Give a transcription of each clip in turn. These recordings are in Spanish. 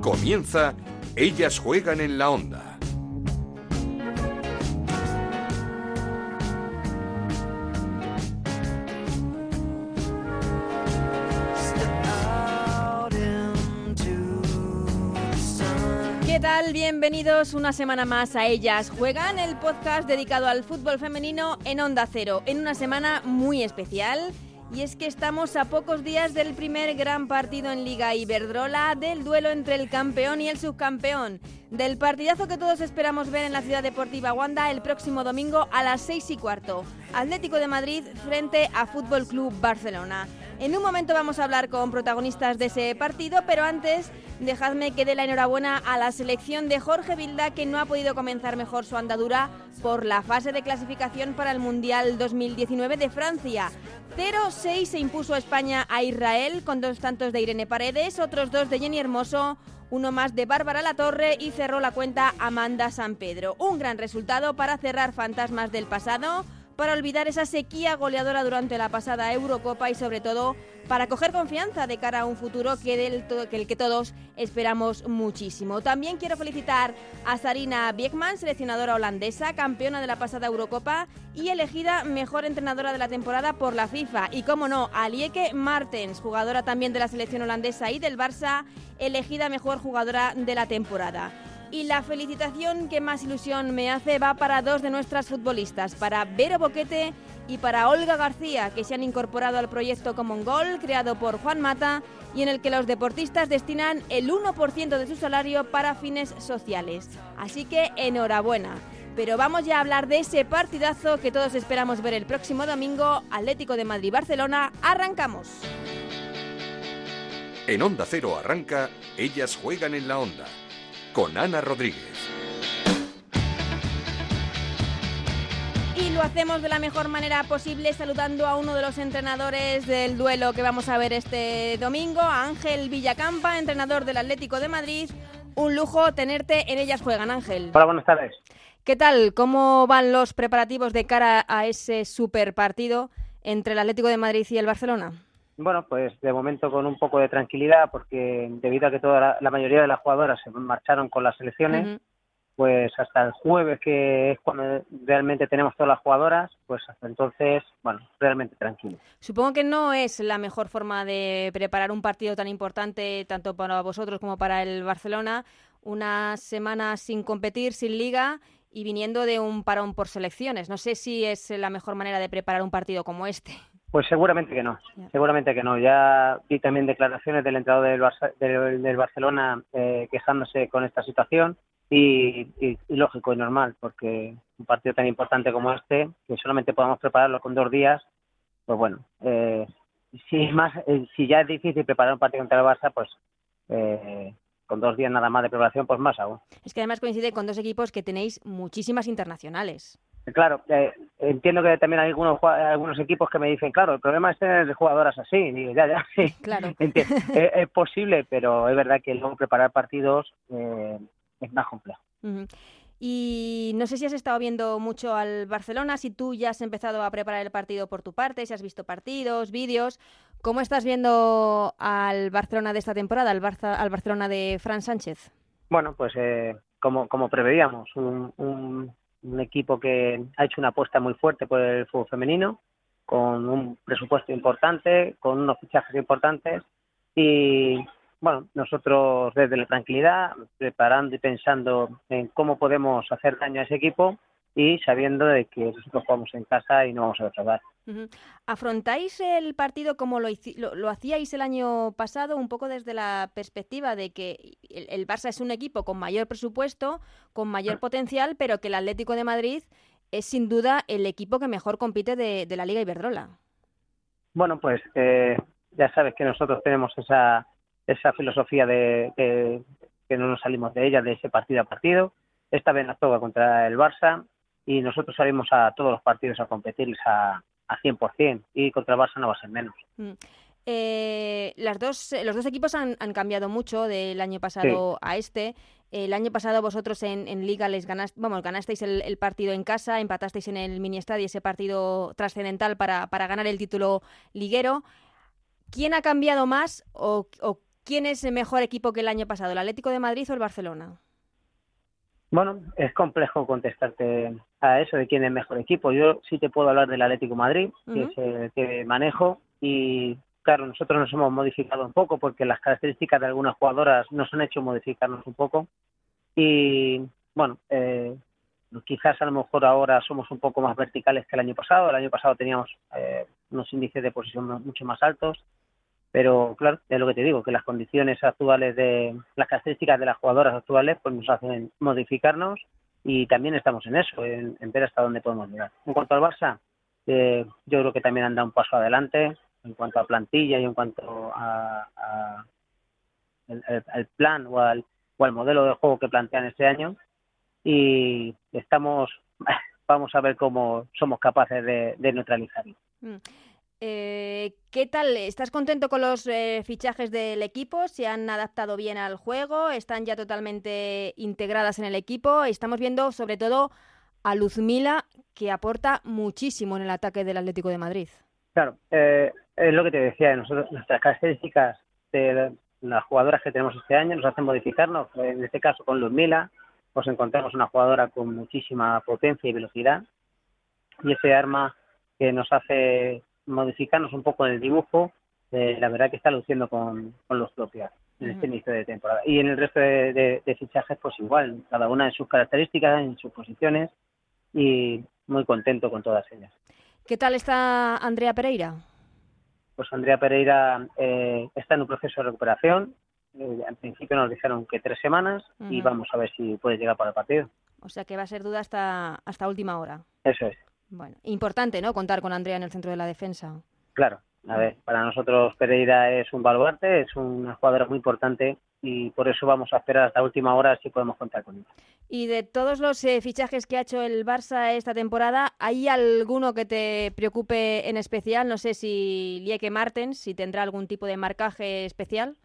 Comienza Ellas juegan en la onda. ¿Qué tal? Bienvenidos una semana más a Ellas Juegan, el podcast dedicado al fútbol femenino en Onda Cero, en una semana muy especial. Y es que estamos a pocos días del primer gran partido en Liga Iberdrola, del duelo entre el campeón y el subcampeón, del partidazo que todos esperamos ver en la Ciudad Deportiva Wanda el próximo domingo a las 6 y cuarto. Atlético de Madrid frente a Fútbol Club Barcelona. En un momento vamos a hablar con protagonistas de ese partido, pero antes dejadme que dé la enhorabuena a la selección de Jorge Vilda que no ha podido comenzar mejor su andadura por la fase de clasificación para el Mundial 2019 de Francia. 0-6 se impuso España a Israel con dos tantos de Irene Paredes, otros dos de Jenny Hermoso, uno más de Bárbara Latorre y cerró la cuenta Amanda San Pedro. Un gran resultado para cerrar fantasmas del pasado para olvidar esa sequía goleadora durante la pasada Eurocopa y sobre todo para coger confianza de cara a un futuro que, del que el que todos esperamos muchísimo. También quiero felicitar a Sarina Biekman, seleccionadora holandesa, campeona de la pasada Eurocopa y elegida mejor entrenadora de la temporada por la FIFA. Y como no, a Lieke Martens, jugadora también de la selección holandesa y del Barça, elegida mejor jugadora de la temporada. Y la felicitación que más ilusión me hace va para dos de nuestras futbolistas, para Vero Boquete y para Olga García, que se han incorporado al proyecto Common Goal, creado por Juan Mata, y en el que los deportistas destinan el 1% de su salario para fines sociales. Así que enhorabuena. Pero vamos ya a hablar de ese partidazo que todos esperamos ver el próximo domingo, Atlético de Madrid-Barcelona. Arrancamos. En Onda Cero arranca Ellas juegan en la onda con Ana Rodríguez. Y lo hacemos de la mejor manera posible saludando a uno de los entrenadores del duelo que vamos a ver este domingo, Ángel Villacampa, entrenador del Atlético de Madrid. Un lujo tenerte en Ellas Juegan, Ángel. Hola, buenas tardes. ¿Qué tal? ¿Cómo van los preparativos de cara a ese super partido entre el Atlético de Madrid y el Barcelona? Bueno, pues de momento con un poco de tranquilidad, porque debido a que toda la, la mayoría de las jugadoras se marcharon con las selecciones, uh -huh. pues hasta el jueves, que es cuando realmente tenemos todas las jugadoras, pues hasta entonces, bueno, realmente tranquilo. Supongo que no es la mejor forma de preparar un partido tan importante, tanto para vosotros como para el Barcelona, una semana sin competir, sin liga y viniendo de un parón por selecciones. No sé si es la mejor manera de preparar un partido como este. Pues seguramente que no, seguramente que no. Ya vi también declaraciones del entrenador del, Barça, del, del Barcelona eh, quejándose con esta situación y, y, y, lógico y normal, porque un partido tan importante como este, que solamente podamos prepararlo con dos días, pues bueno, eh, si, más, eh, si ya es difícil preparar un partido contra el Barça, pues eh, con dos días nada más de preparación, pues más aún. Es que además coincide con dos equipos que tenéis muchísimas internacionales. Claro, eh, entiendo que también hay algunos, algunos equipos que me dicen, claro, el problema es tener jugadoras así. Y digo, ya, ya, sí. Claro. es, es, posible, pero es verdad que luego preparar partidos eh, es más complejo. Uh -huh. Y no sé si has estado viendo mucho al Barcelona, si tú ya has empezado a preparar el partido por tu parte, si has visto partidos, vídeos. ¿Cómo estás viendo al Barcelona de esta temporada, al, Barça, al Barcelona de Fran Sánchez? Bueno, pues eh, como, como preveíamos, un, un, un equipo que ha hecho una apuesta muy fuerte por el fútbol femenino, con un presupuesto importante, con unos fichajes importantes y bueno, nosotros desde la tranquilidad, preparando y pensando en cómo podemos hacer daño a ese equipo y sabiendo de que nosotros jugamos en casa y no vamos a defraudar. Uh -huh. ¿Afrontáis el partido como lo, lo, lo, hacíais el año pasado, un poco desde la perspectiva de que el, el, Barça es un equipo con mayor presupuesto, con mayor potencial, pero que el Atlético de Madrid es sin duda el equipo que mejor compite de, de la Liga Iberdrola? Bueno, pues eh, ya sabes que nosotros tenemos esa, esa filosofía de, de, que no nos salimos de ella, de ese partido a partido. Esta vez nos toca contra el Barça y nosotros salimos a todos los partidos a competirles a, a 100% y contra el Barça no va a ser menos. Mm. Eh, las dos, los dos equipos han, han, cambiado mucho del año pasado sí. a este. El año pasado vosotros en, en Liga les ganaste, vamos, ganasteis el, el, partido en casa, empatasteis en el mini estadio ese partido trascendental para, para ganar el título liguero. ¿Quién ha cambiado más o, o quién es el mejor equipo que el año pasado, el Atlético de Madrid o el Barcelona? Bueno, es complejo contestarte a eso de quién es el mejor equipo. Yo sí te puedo hablar del Atlético Madrid, que es el que manejo, y claro, nosotros nos hemos modificado un poco porque las características de algunas jugadoras nos han hecho modificarnos un poco. Y bueno, eh, quizás a lo mejor ahora somos un poco más verticales que el año pasado. El año pasado teníamos eh, unos índices de posición mucho más altos pero claro, es lo que te digo, que las condiciones actuales de las características de las jugadoras actuales pues nos hacen modificarnos y también estamos en eso, en, ver hasta dónde podemos llegar. En cuanto al Barça, eh, yo creo que también han dado un paso adelante en cuanto a plantilla y en cuanto a, el, plan o al, o al modelo de juego que plantean este año y estamos vamos a ver cómo somos capaces de, neutralizarlo. Mm. Eh, ¿Qué tal? ¿Estás contento con los eh, fichajes del equipo? ¿Se han adaptado bien al juego? ¿Están ya totalmente integradas en el equipo? Estamos viendo sobre todo a Luzmila, que aporta muchísimo en el ataque del Atlético de Madrid. Claro, eh, es lo que te decía, nosotros, nuestras características de las jugadoras que tenemos este año nos hacen modificarnos. En este caso con Luzmila, pues encontramos una jugadora con muchísima potencia y velocidad y ese arma que nos hace modificarnos un poco en el dibujo, eh, la verdad que está luciendo con, los propios en este inicio de temporada. Y en el resto de, fichajes, pues igual, cada una en sus características, en sus posiciones y muy contento con todas ellas. ¿Qué tal está Andrea Pereira? Pues Andrea Pereira eh, está en un proceso de recuperación. Eh, al principio nos dijeron que tres semanas y vamos a ver si puede llegar para el partido. O sea que va a ser duda hasta, hasta última hora. Eso es. Bueno, importante, ¿no? Contar con Andrea en el centro de la defensa. Claro, a ver, para nosotros Pereira es un baluarte, es una jugadora muy importante y por eso vamos a esperar hasta última hora si podemos contar con ella. Y de todos los eh, fichajes que ha hecho el Barça esta temporada, ¿hay alguno que te preocupe en especial? No sé si Lieke Martens, si tendrá algún tipo de marcaje especial.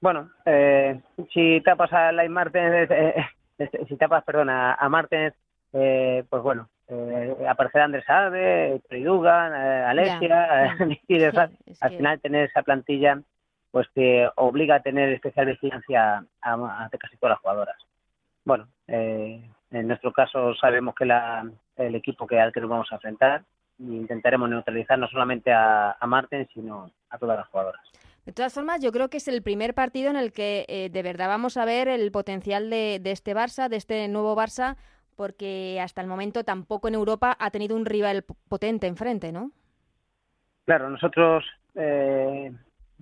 Bueno, eh, si tapas a Lai Martens, eh, eh, si tapas, perdón, a, a Martens, pues bueno, eh, aparecer Andrés Ave, Pridugan, eh, Alexia, al final tener esa plantilla pues que obliga a tener especial vigilancia a, casi todas las jugadoras. Bueno, eh, en nuestro caso sabemos que la, el equipo que al que nos vamos a enfrentar intentaremos neutralizar no solamente a, a Marten, sino a todas las jugadoras. De todas formas, yo creo que es el primer partido en el que eh, de verdad vamos a ver el potencial de, de, este Barça, de este nuevo Barça, porque hasta el momento tampoco en Europa ha tenido un rival potente enfrente, ¿no? Claro, nosotros eh,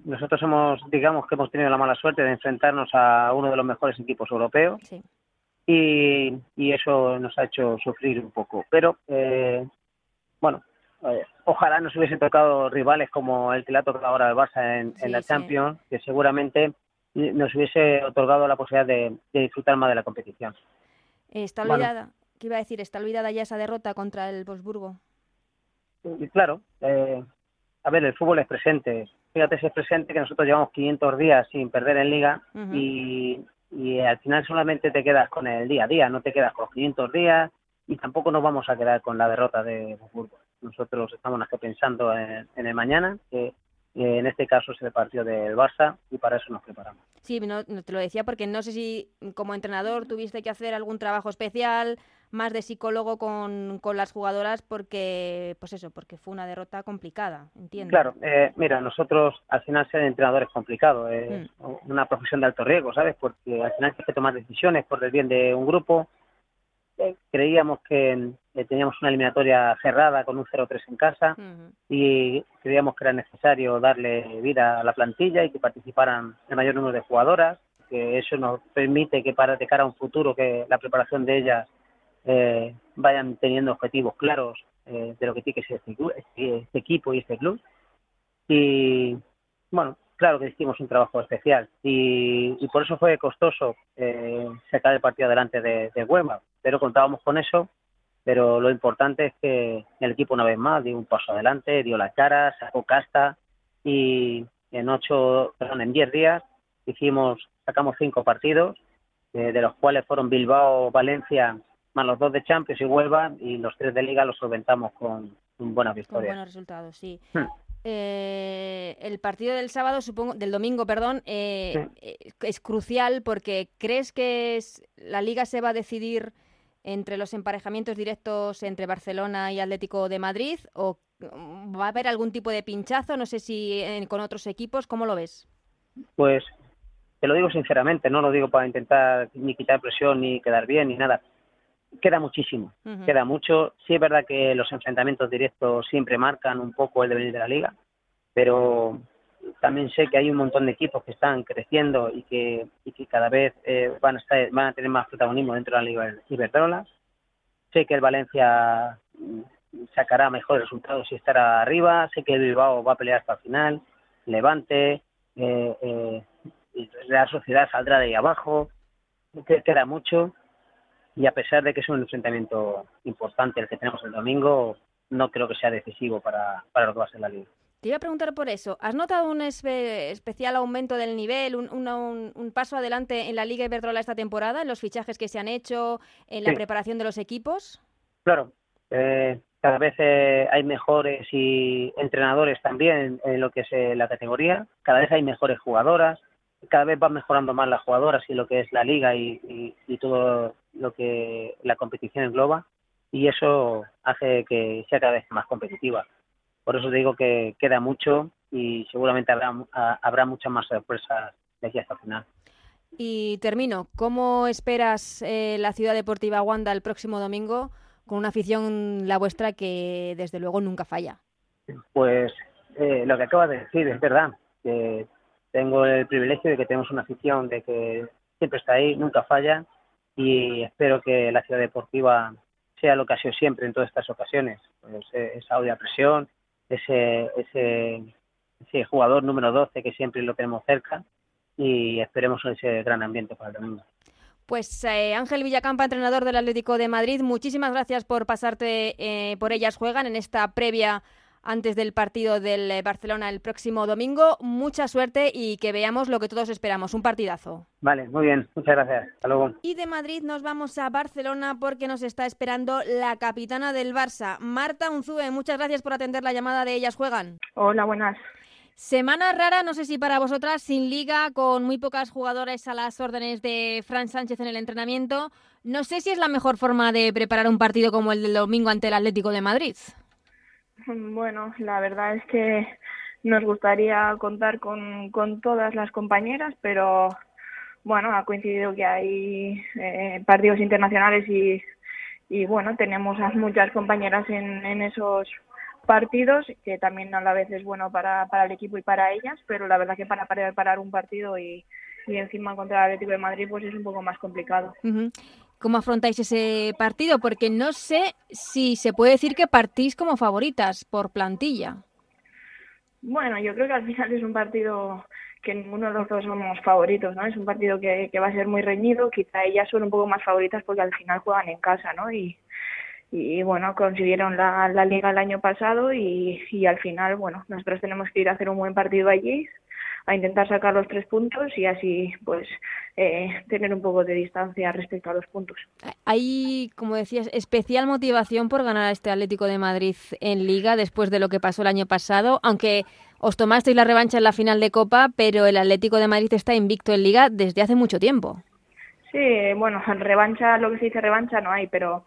nosotros hemos, digamos que hemos tenido la mala suerte de enfrentarnos a uno de los mejores equipos europeos y, y, eso nos ha hecho sufrir un poco. Pero eh, bueno, eh, ojalá nos hubiesen tocado rivales como el que le ha tocado ahora al Barça en, la Champions, que seguramente nos hubiese otorgado la posibilidad de disfrutar más de la competición. Está olvidada, ¿qué iba a decir? ¿Está olvidada ya esa derrota contra el Wolfsburgo? Claro, eh, a ver, el fútbol es presente. Fíjate si es presente que nosotros llevamos 500 días sin perder en liga y, al final solamente te quedas con el día a día, no te quedas con los 500 días y tampoco nos vamos a quedar con la derrota de Wolfsburgo. Nosotros estamos aquí pensando en, en el mañana, que en este caso es el partido del Barça y para eso nos preparamos. Sí, no, te lo decía porque no sé si como entrenador tuviste que hacer algún trabajo especial, más de psicólogo con, con las jugadoras porque, pues eso, porque fue una derrota complicada, entiendo. Claro, eh, mira, nosotros al final ser entrenador es complicado, es mm. una profesión de alto riesgo, ¿sabes? Porque al final hay que tomar decisiones por el bien de un grupo. Eh, creíamos que eh, teníamos una eliminatoria cerrada con un 0-3 en casa y creíamos que era necesario darle vida a la plantilla y que participaran el mayor número de jugadoras, que eso nos permite que para de cara a un futuro que la preparación de ellas eh, vayan teniendo objetivos claros eh, de lo que tiene que ser este, este, este, equipo y este club. Y bueno, claro que hicimos un trabajo especial y, por eso fue costoso sacar el partido adelante de, de pero contábamos con eso pero lo importante es que el equipo una vez más dio un paso adelante, dio la cara, sacó casta y en ocho, perdón, en diez días hicimos, sacamos cinco partidos, eh, de los cuales fueron Bilbao, Valencia, más los dos de Champions y Huelva, y los tres de Liga los solventamos con, buenas victorias. Con buenos resultados, sí. Hmm. Eh, el partido del sábado, supongo, del domingo, perdón, eh, eh, es crucial porque crees que la liga se va a decidir entre los emparejamientos directos entre Barcelona y Atlético de Madrid o va a haber algún tipo de pinchazo, no sé si con otros equipos, ¿cómo lo ves? Pues te lo digo sinceramente, no lo digo para intentar ni quitar presión ni quedar bien ni nada. Queda muchísimo, queda mucho. Sí es verdad que los enfrentamientos directos siempre marcan un poco el devenir de la liga, pero también sé que hay un montón de equipos que están creciendo y que, y que cada vez eh, van, a estar, van a tener más protagonismo dentro de la Liga Iberdrola. Sé que el Valencia mm, sacará mejores resultados si estará arriba. Sé que el Bilbao va a pelear hasta el final. Levante, eh, eh, la sociedad saldrá de ahí abajo. Queda mucho. Y a pesar de que es un enfrentamiento importante el que tenemos el domingo, no creo que sea decisivo para, para lo que va a ser la liga. Te iba a preguntar por eso. ¿Has notado un especial aumento del nivel, un, paso adelante en la Liga Iberdrola esta temporada, en los fichajes que se han hecho, en la preparación de los equipos? Claro. Eh, cada vez eh, hay mejores y entrenadores también en, lo que es eh, la categoría. Cada vez hay mejores jugadoras. Cada vez van mejorando más las jugadoras y lo que es la liga y, y todo lo que la competición engloba. Y eso hace que sea cada vez más competitiva por eso digo que queda mucho y seguramente habrá, habrá muchas más sorpresas de aquí hasta el final. Y termino, ¿cómo esperas eh, la Ciudad Deportiva Wanda el próximo domingo con una afición la vuestra que desde luego nunca falla? Pues eh, lo que acabas de decir es verdad, que tengo el privilegio de que tenemos una afición de que siempre está ahí, nunca falla y espero que la Ciudad Deportiva sea lo que ha sido siempre en todas estas ocasiones, pues, eh, esa odia presión, ese, ese, jugador número 12 que siempre lo tenemos cerca y esperemos ese gran ambiente para el domingo. Pues eh, Ángel Villacampa, entrenador del Atlético de Madrid, muchísimas gracias por pasarte eh, por ellas juegan en esta previa antes del partido del eh, Barcelona el próximo domingo. Mucha suerte y que veamos lo que todos esperamos, un partidazo. Vale, muy bien, muchas gracias. Hasta luego. Y de Madrid nos vamos a Barcelona porque nos está esperando la capitana del Barça, Marta Unzúe. Muchas gracias por atender la llamada de Ellas Juegan. Hola, buenas. Semana rara, no sé si para vosotras, sin liga, con muy pocas jugadoras a las órdenes de Fran Sánchez en el entrenamiento. No sé si es la mejor forma de preparar un partido como el del domingo ante el Atlético de Madrid. Bueno, la verdad es que nos gustaría contar con, con todas las compañeras, pero bueno, ha coincidido que hay eh, partidos internacionales y, bueno, tenemos a muchas compañeras en, esos partidos, que también a la vez es bueno para, para el equipo y para ellas, pero la verdad que para parar, un partido y, y encima contra el Atlético de Madrid pues es un poco más complicado. ¿Cómo afrontáis ese partido? Porque no sé si se puede decir que partís como favoritas por plantilla. Bueno, yo creo que al final es un partido que ninguno de los dos somos favoritos, ¿no? Es un partido que, va a ser muy reñido, quizá ellas son un poco más favoritas porque al final juegan en casa, ¿no? Y, y bueno, consiguieron la, la liga el año pasado y al final, bueno, nosotros tenemos que ir a hacer un buen partido allí, a intentar sacar los tres puntos y así pues eh, tener un poco de distancia respecto a los puntos. Hay, como decías, especial motivación por ganar a este Atlético de Madrid en Liga después de lo que pasó el año pasado, aunque os tomasteis la revancha en la final de Copa, pero el Atlético de Madrid está invicto en Liga desde hace mucho tiempo. Sí, bueno, revancha, lo que se dice revancha no hay, pero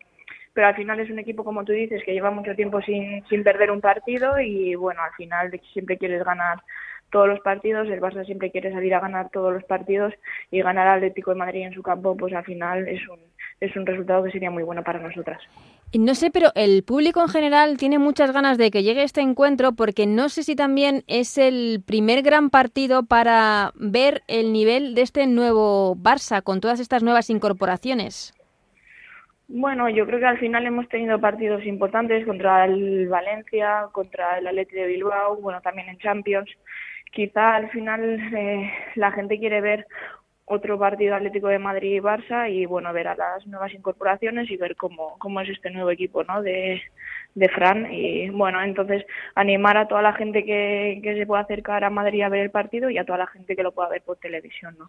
pero al final es un equipo, como tú dices, que lleva mucho tiempo sin, sin perder un partido y bueno, al final siempre quieres ganar todos los partidos, el Barça siempre quiere salir a ganar todos los partidos y ganar al Atlético de Madrid en su campo, pues al final es un, es un resultado que sería muy bueno para nosotras. No sé, pero el público en general tiene muchas ganas de que llegue este encuentro porque no sé si también es el primer gran partido para ver el nivel de este nuevo Barça con todas estas nuevas incorporaciones. Bueno, yo creo que al final hemos tenido partidos importantes contra el Valencia, contra el Atleti de Bilbao, bueno, también en Champions quizá al final eh, la gente quiere ver otro partido Atlético de Madrid y Barça y bueno ver a las nuevas incorporaciones y ver cómo, cómo es este nuevo equipo ¿no? de, de Fran y bueno, entonces animar a toda la gente que, que, se pueda acercar a Madrid a ver el partido y a toda la gente que lo pueda ver por televisión. ¿no?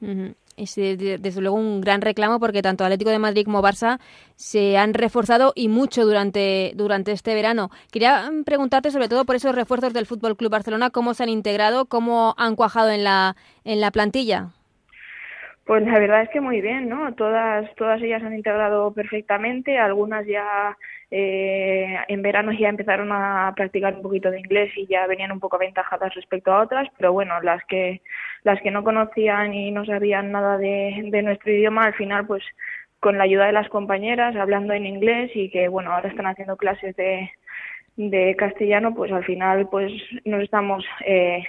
Es desde luego un gran reclamo porque tanto Atlético de Madrid como Barça se han reforzado y mucho durante, durante este verano. Quería mm, preguntarte sobre todo por esos refuerzos del Fútbol Club Barcelona, cómo se han integrado, cómo han cuajado en la, en la plantilla. Pues la verdad es que muy bien, ¿no? Todas, todas ellas han integrado perfectamente, algunas ya eh, en verano ya empezaron a practicar un poquito de inglés y ya venían un poco aventajadas respecto a otras, pero bueno, las que las que no conocían y no sabían nada de, de nuestro idioma, al final pues con la ayuda de las compañeras, hablando en inglés y que bueno, ahora están haciendo clases de, de castellano, pues al final pues nos estamos eh,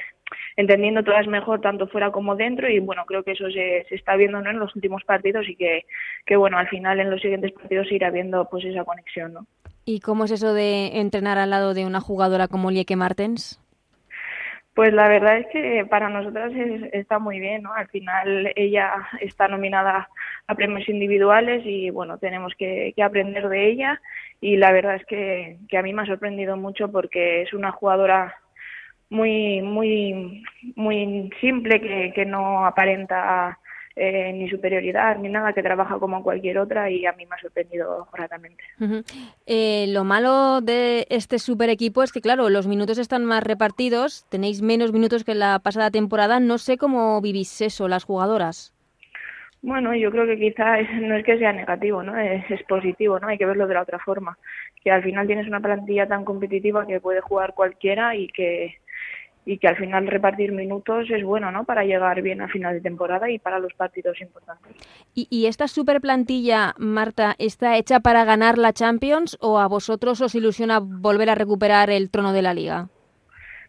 entendiendo todas mejor tanto fuera como dentro y bueno creo que eso se, se está viendo ¿no? en los últimos partidos y que, que bueno al final en los siguientes partidos se irá viendo pues esa conexión ¿no? ¿Y cómo es eso de entrenar al lado de una jugadora como Lieke Martens? Pues la verdad es que para nosotras está muy bien, ¿no? Al final ella está nominada a premios individuales y bueno, tenemos que, que aprender de ella y la verdad es que, que a mí me ha sorprendido mucho porque es una jugadora muy muy muy simple que, que no aparenta eh, ni superioridad ni nada que trabaja como cualquier otra y a mí me ha sorprendido gratamente. eh, lo malo de este super equipo es que claro los minutos están más repartidos tenéis menos minutos que la pasada temporada no sé cómo vivís eso las jugadoras bueno, yo creo que quizá no es que sea negativo, ¿no? Es, es, positivo, ¿no? Hay que verlo de la otra forma. Que al final tienes una plantilla tan competitiva que puede jugar cualquiera y que y que al final repartir minutos es bueno, ¿no? Para llegar bien a final de temporada y para los partidos importantes. ¿Y, y esta super plantilla, Marta, está hecha para ganar la Champions o a vosotros os ilusiona volver a recuperar el trono de la Liga?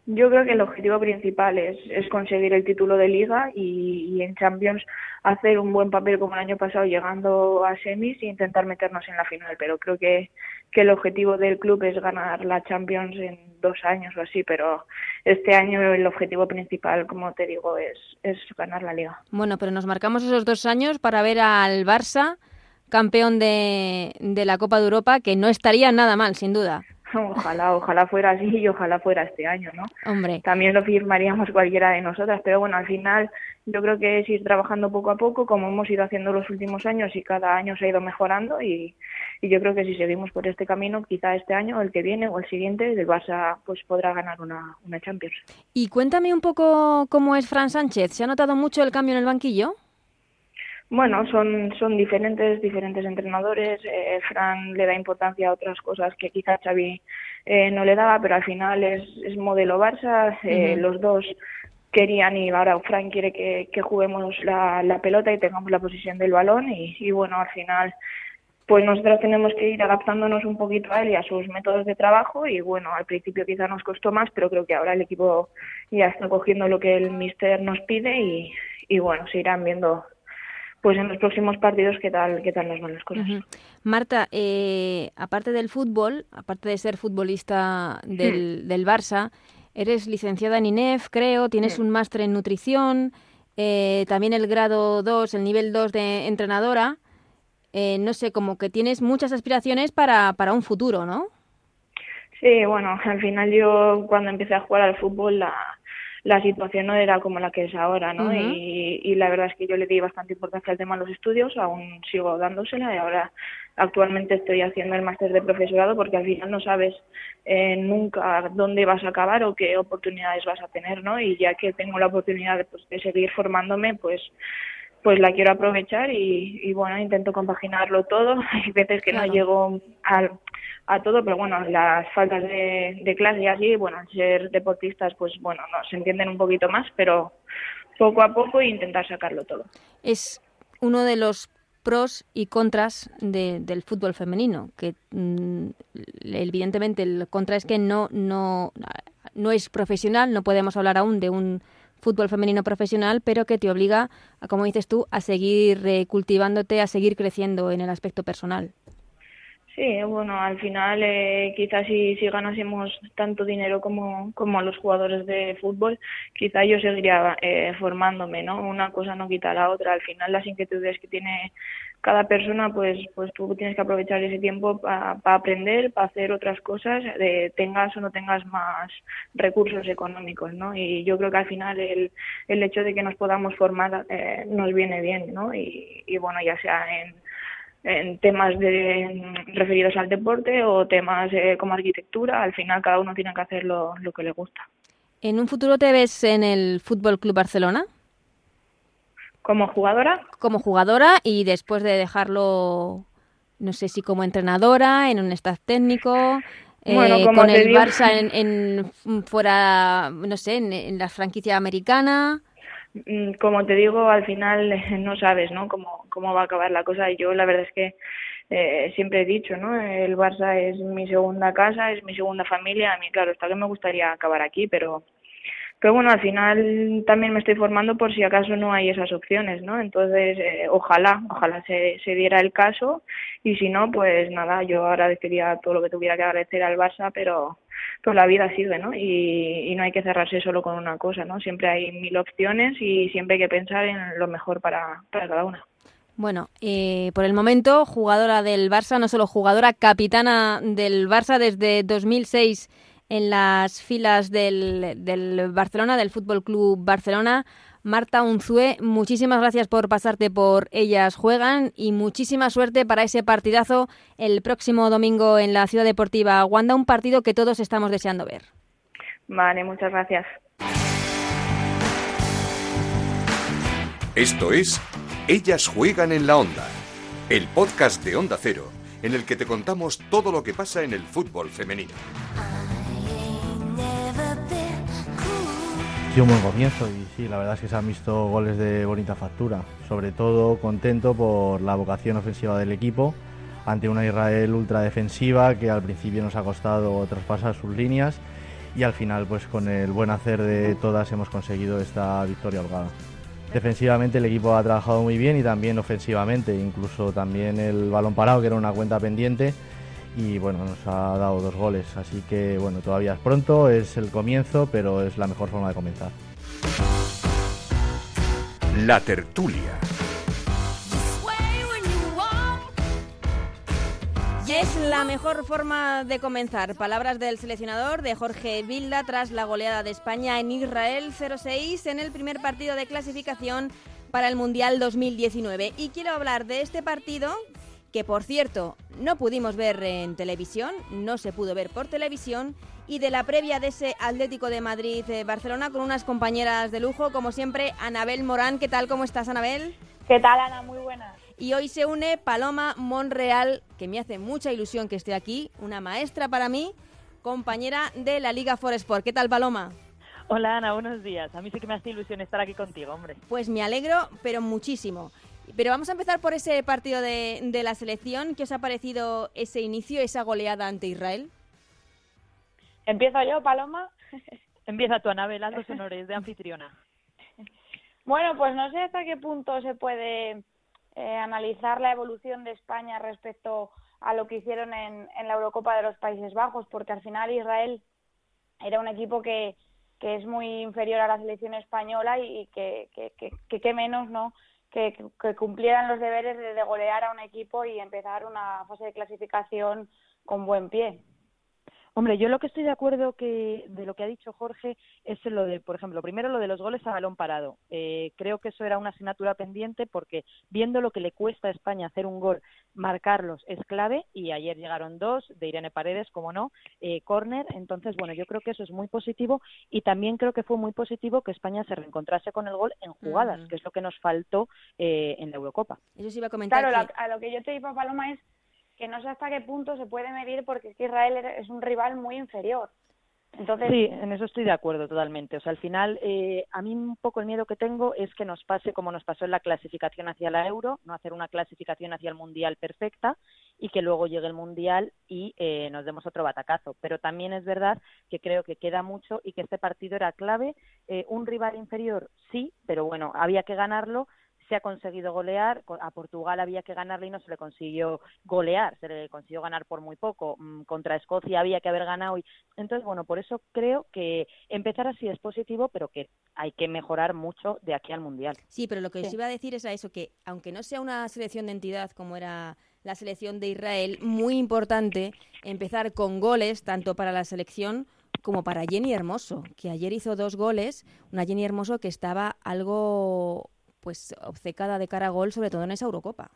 Yo creo que el objetivo principal es, es conseguir el título de liga y, en Champions hacer un buen papel como el año pasado llegando a semis e intentar meternos en la final. Pero creo que, que el objetivo del club es ganar la Champions en dos años o así, pero este año el objetivo principal, como te digo, es, es ganar la liga. Bueno, pero nos marcamos esos dos años para ver al Barça campeón de, de la Copa de Europa, que no estaría nada mal, sin duda. Ojalá, ojalá fuera así y ojalá fuera este año, ¿no? Hombre. También lo firmaríamos cualquiera de nosotras, pero bueno, al final yo creo que es ir trabajando poco a poco, como hemos ido haciendo los últimos años y cada año se ha ido mejorando y, y yo creo que si seguimos por este camino, quizá este año, el que viene o el siguiente, el Barça pues podrá ganar una, una Champions. Y cuéntame un poco cómo es Fran Sánchez. ¿Se ha notado mucho el cambio en el banquillo? Bueno, son, son diferentes, diferentes entrenadores. Eh, Fran le da importancia a otras cosas que quizás Xavi eh, no le daba, pero al final es, es modelo Barça. Eh, uh -huh. Los dos querían y ahora Fran quiere que, que juguemos la, la, pelota y tengamos la posición del balón y, y bueno, al final pues nosotros tenemos que ir adaptándonos un poquito a él y a sus métodos de trabajo y bueno, al principio quizá nos costó más, pero creo que ahora el equipo ya está cogiendo lo que el mister nos pide y, y bueno, se irán viendo pues en los próximos partidos qué tal qué tal nos van las cosas. Uh -huh. Marta, eh, aparte del fútbol, aparte de ser futbolista del, sí. del Barça, eres licenciada en INEF, creo, tienes sí. un máster en nutrición, eh, también el grado 2, el nivel 2 de entrenadora. Eh, no sé, como que tienes muchas aspiraciones para, para un futuro, ¿no? Sí, bueno, al final yo cuando empecé a jugar al fútbol la, la situación no era como la que es ahora, ¿no? Uh -huh. y, y, la verdad es que yo le di bastante importancia al tema de los estudios, aún sigo dándosela y ahora actualmente estoy haciendo el máster de profesorado porque al final no sabes eh, nunca dónde vas a acabar o qué oportunidades vas a tener, ¿no? Y ya que tengo la oportunidad de, pues, de seguir formándome, pues pues la quiero aprovechar y, y bueno, intento compaginarlo todo. Hay veces que claro. no llego al, a todo, pero bueno, las faltas de, de clase y así, bueno, ser deportistas, pues bueno, no, se entienden un poquito más, pero poco a poco e intentar sacarlo todo. Es uno de los pros y contras de, del fútbol femenino, que mm, evidentemente el contra es que no, no, no es profesional, no podemos hablar aún de un fútbol femenino profesional, pero que te obliga, a, como dices tú, a seguir eh, cultivándote, a seguir creciendo en el aspecto personal. Sí, bueno, al final eh, quizás si, ganásemos tanto dinero como, como los jugadores de fútbol, quizás yo seguiría eh, formándome, ¿no? Una cosa no quita la otra. Al final las inquietudes que tiene cada persona, pues, pues tú tienes que aprovechar ese tiempo para aprender, para hacer otras cosas, de, tengas o no tengas más recursos económicos, ¿no? Y yo creo que al final el, el hecho de que nos podamos formar eh, nos viene bien, ¿no? Y, y bueno, ya sea en en temas de, referidos al deporte o temas eh, como arquitectura. Al final cada uno tiene que hacer lo, lo, que le gusta. ¿En un futuro te ves en el Fútbol Club Barcelona? ¿Como jugadora? Como jugadora y después de dejarlo, no sé si como entrenadora, en un staff técnico. Eh, con el Barça en, en, fuera, no sé, en, en la franquicia americana. Mm, como te digo, al final no sabes ¿no? Cómo, cómo va a acabar la cosa. Y yo la verdad es que eh, siempre he dicho, ¿no? El Barça es mi segunda casa, es mi segunda familia. A mí, claro, está que me gustaría acabar aquí, pero pero bueno, al final también me estoy formando por si acaso no hay esas opciones, ¿no? Entonces, eh, ojalá, ojalá se, se diera el caso y si no, pues nada, yo agradecería todo lo que tuviera que agradecer al Barça, pero pues la vida sigue, ¿no? Y, y, no hay que cerrarse solo con una cosa, ¿no? Siempre hay mil opciones y siempre hay que pensar en lo mejor para, para cada una. Bueno, eh, por el momento, jugadora del Barça, no solo jugadora, capitana del Barça desde 2006 en las filas del, del Barcelona, del Fútbol Club Barcelona. Marta Unzué, muchísimas gracias por pasarte por Ellas Juegan y muchísima suerte para ese partidazo el próximo domingo en la Ciudad Deportiva Wanda, un partido que todos estamos deseando ver. Vale, muchas gracias. Esto es Ellas Juegan en la Onda, el podcast de Onda Cero, en el que te contamos todo lo que pasa en el fútbol femenino. Sido un buen comienzo y sí, la verdad es que se han visto goles de bonita factura. Sobre todo contento por la vocación ofensiva del equipo ante una Israel ultra defensiva que al principio nos ha costado traspasar sus líneas y al final pues con el buen hacer de todas hemos conseguido esta victoria holgada. Defensivamente el equipo ha trabajado muy bien y también ofensivamente, incluso también el balón parado que era una cuenta pendiente y bueno, nos ha dado dos goles, así que bueno, todavía es pronto, es el comienzo, pero es la mejor forma de comenzar. La tertulia. Es la mejor forma de comenzar. Palabras del seleccionador de Jorge Vilda tras la goleada de España en Israel 0-6 en el primer partido de clasificación para el Mundial 2019. Y quiero hablar de este partido que por cierto no pudimos ver en televisión, no se pudo ver por televisión, y de la previa de ese Atlético de Madrid-Barcelona eh, con unas compañeras de lujo, como siempre, Anabel Morán. ¿Qué tal? ¿Cómo estás, Anabel? ¿Qué tal, Ana? Muy buenas. Y hoy se une Paloma Monreal, que me hace mucha ilusión que esté aquí, una maestra para mí, compañera de la Liga Foresport. ¿Qué tal, Paloma? Hola Ana, buenos días. A mí sí que me hace ilusión estar aquí contigo, hombre. Pues me alegro, pero muchísimo. Pero vamos a empezar por ese partido de, de la selección. ¿Qué os ha parecido ese inicio, esa goleada ante Israel? ¿Empiezo yo, Paloma? Empieza tu Anabel, haz los honores de anfitriona. Bueno, pues no sé hasta qué punto se puede eh, analizar la evolución de España respecto a lo que hicieron en, en, la Eurocopa de los Países Bajos, porque al final Israel era un equipo que, que es muy inferior a la selección española y, que, que, que, que, que menos, ¿no? Que, que cumplieran los deberes de, golear a un equipo y empezar una fase de clasificación con buen pie. Hombre, yo lo que estoy de acuerdo que de lo que ha dicho Jorge es lo de, por ejemplo, primero lo de los goles a balón parado. Eh, creo que eso era una asignatura pendiente porque viendo lo que le cuesta a España hacer un gol, marcarlos es clave y ayer llegaron dos de Irene Paredes, como no, eh, córner. Entonces, bueno, yo creo que eso es muy positivo y también creo que fue muy positivo que España se reencontrase con el gol en jugadas, uh -huh. que es lo que nos faltó eh, en la Eurocopa. Eso sí iba a comentar. Claro, que... a lo que yo te digo, Paloma, es que no sé hasta qué punto se puede medir porque es que Israel es un rival muy inferior. Entonces... Sí, en eso estoy de acuerdo totalmente. O sea, al final, eh, a mí un poco el miedo que tengo es que nos pase como nos pasó en la clasificación hacia la Euro, no hacer una clasificación hacia el Mundial perfecta y que luego llegue el Mundial y eh, nos demos otro batacazo. Pero también es verdad que creo que queda mucho y que este partido era clave. Eh, un rival inferior, sí, pero bueno, había que ganarlo se ha conseguido golear, a Portugal había que ganarle y no se le consiguió golear, se le consiguió ganar por muy poco, mm, contra Escocia había que haber ganado y entonces bueno, por eso creo que empezar así es positivo, pero que hay que mejorar mucho de aquí al Mundial. Sí, pero lo que os iba a decir es a eso que aunque no sea una selección de entidad como era la selección de Israel, muy importante empezar con goles tanto para la selección como para Jenny Hermoso, que ayer hizo dos goles, una Jenny Hermoso que estaba algo pues obcecada de cara a gol, sobre todo en esa Eurocopa.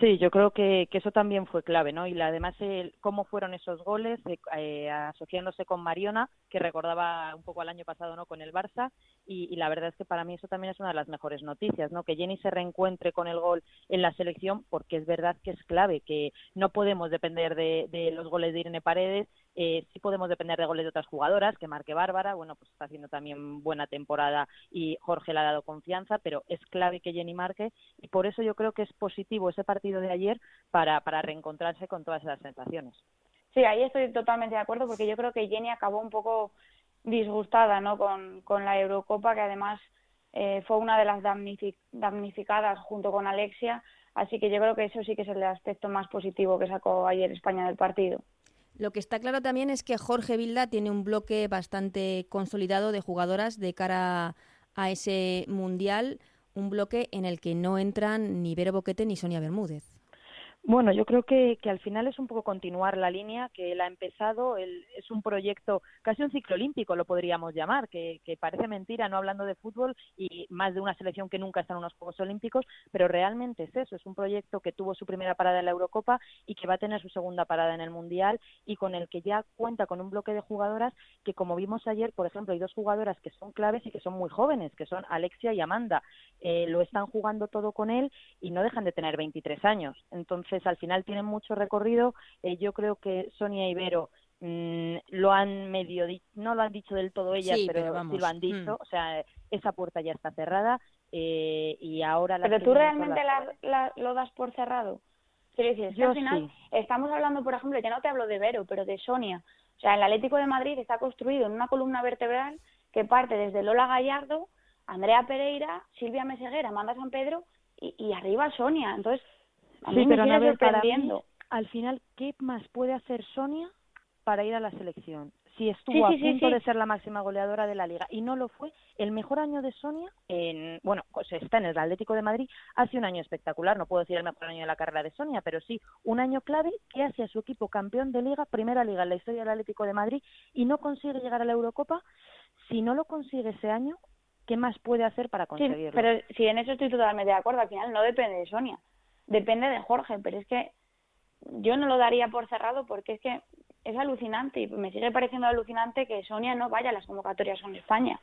Sí, yo creo que, eso también fue clave, ¿no? Y la, además, el, cómo fueron esos goles, eh, asociándose con Mariona, que recordaba un poco al año pasado, ¿no? Con el Barça, y, y, la verdad es que para mí eso también es una de las mejores noticias, ¿no? Que Jenny se reencuentre con el gol en la selección, porque es verdad que es clave, que no podemos depender de, de los goles de Irene Paredes, eh, sí podemos depender de goles de otras jugadoras, que marque Bárbara, bueno, pues está haciendo también buena temporada y Jorge le ha dado confianza, pero es clave que Jenny marque y por eso yo creo que es positivo ese partido de ayer para, para reencontrarse con todas esas sensaciones. Sí, ahí estoy totalmente de acuerdo porque yo creo que Jenny acabó un poco disgustada ¿no? con, la Eurocopa, que además eh, fue una de las damnificadas junto con Alexia, así que yo creo que eso sí que es el aspecto más positivo que sacó ayer España del partido. Lo que está claro también es que Jorge Vilda tiene un bloque bastante consolidado de jugadoras de cara a ese mundial, un bloque en el que no entran ni Vero Boquete ni Sonia Bermúdez. Bueno, yo creo que, que, al final es un poco continuar la línea que él ha empezado. es un proyecto, casi un ciclo olímpico lo podríamos llamar, que, que, parece mentira no hablando de fútbol y más de una selección que nunca está en unos Juegos Olímpicos, pero realmente es eso. Es un proyecto que tuvo su primera parada en la Eurocopa y que va a tener su segunda parada en el Mundial y con el que ya cuenta con un bloque de jugadoras que, como vimos ayer, por ejemplo, hay dos jugadoras que son claves y que son muy jóvenes, que son Alexia y Amanda. Eh, lo están jugando todo con él y no dejan de tener 23 años. Entonces, al final tienen mucho recorrido. Eh, yo creo que Sonia Ibero mm, lo han medio no lo han dicho del todo ellas, pero, sí lo han dicho. Mm. O sea, esa puerta ya está cerrada eh, y ahora. Pero tú realmente lo das por cerrado. Quiero decir, al final estamos hablando, por ejemplo, ya no te hablo de Vero, pero de Sonia. O sea, el Atlético de Madrid está construido en una columna vertebral que parte desde Lola Gallardo, Andrea Pereira, Silvia Meseguera, Amanda San Pedro y, y arriba Sonia. Entonces, sí, pero para al final, ¿qué más puede hacer Sonia para ir a la selección? Si estuvo a punto de ser la máxima goleadora de la liga y no lo fue, el mejor año de Sonia, en, bueno, pues está en el Atlético de Madrid, hace un año espectacular, no puedo decir el mejor año de la carrera de Sonia, pero sí un año clave que hace a su equipo campeón de liga, primera liga en la historia del Atlético de Madrid y no consigue llegar a la Eurocopa. Si no lo consigue ese año, ¿qué más puede hacer para conseguirlo? pero si en eso estoy totalmente de acuerdo, al final no depende de Sonia depende de Jorge, pero es que yo no lo daría por cerrado porque es que es alucinante y me sigue pareciendo alucinante que Sonia no vaya a las convocatorias con España.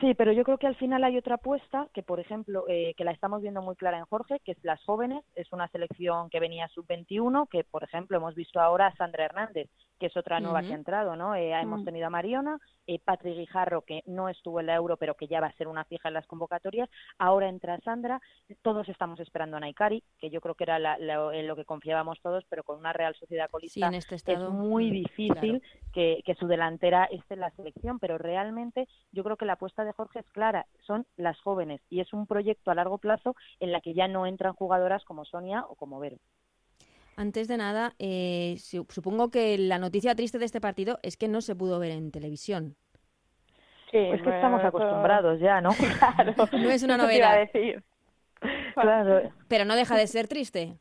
Sí, pero yo creo que al final hay otra apuesta que, por ejemplo, eh, que la estamos viendo muy clara en Jorge, que es las jóvenes. Es una selección que venía sub-21, que, por ejemplo, hemos visto ahora a Sandra Hernández, que es otra nueva que ha entrado, ¿no? Eh, Hemos mm. tenido a Mariona, eh, Patrick Guijarro, que no estuvo en la Euro, pero que ya va a ser una fija en las convocatorias. Ahora entra Sandra. Todos estamos esperando a Naikari, que yo creo que era en lo que confiábamos todos, pero con una Real Sociedad colista en este estado, es muy difícil que, que su delantera esté en la selección. Pero realmente yo creo que la apuesta de Jorge es clara, son las jóvenes y es un proyecto a largo plazo en la que ya no entran jugadoras como Sonia o como Vero. Antes de nada, eh, supongo que la noticia triste de este partido es que no se pudo ver en televisión. Sí, pues que estamos acostumbrados ya, ¿no? Claro. no es una novedad. Claro. Pero no deja de ser triste.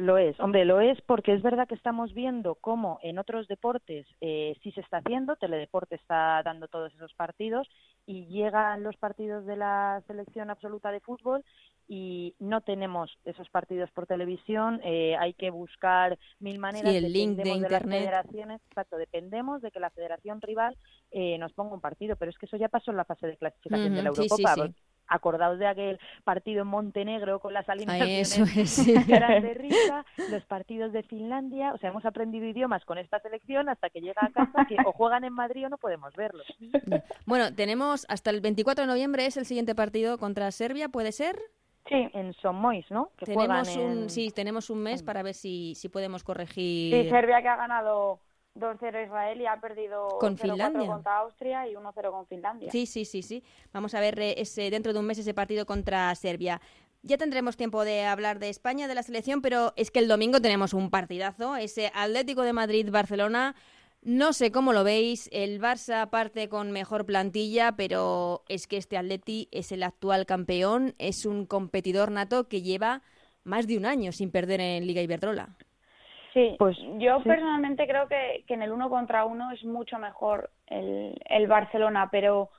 Lo es, hombre, lo es porque es verdad que estamos viendo cómo en otros deportes eh, sí se está haciendo, Teledeporte está dando todos esos partidos y llegan los partidos de la selección absoluta de fútbol y no tenemos esos partidos por televisión, eh, hay que buscar mil maneras. Sí, el link de internet. federaciones, exacto, dependemos de que la federación rival eh, nos ponga un partido, pero es que eso ya pasó en la fase de clasificación de la Eurocopa. Sí, acordaos de aquel partido en Montenegro con las alineaciones de risa, los partidos de Finlandia, o sea, hemos aprendido idiomas con esta selección hasta que llega a casa que o juegan en Madrid o no podemos verlos. Bueno, tenemos hasta el 24 de noviembre es el siguiente partido contra Serbia, ¿puede ser? Sí, en Somois, ¿no? Que tenemos un, Sí, tenemos un mes para ver si, si podemos corregir. Sí, Serbia que ha ganado 2-0 Israel y ha perdido con Finlandia contra Austria y 1-0 con Finlandia. Sí, sí, sí, sí. Vamos a ver eh, ese, dentro de un mes ese partido contra Serbia. Ya tendremos tiempo de hablar de España, de la selección, pero es que el domingo tenemos un partidazo, ese Atlético de Madrid-Barcelona. No sé cómo lo veis, el Barça parte con mejor plantilla, pero es que este Atleti es el actual campeón, es un competidor nato que lleva más de un año sin perder en Liga Iberdrola. Sí, pues yo personalmente creo que, que, en el uno contra uno es mucho mejor el, el Barcelona, pero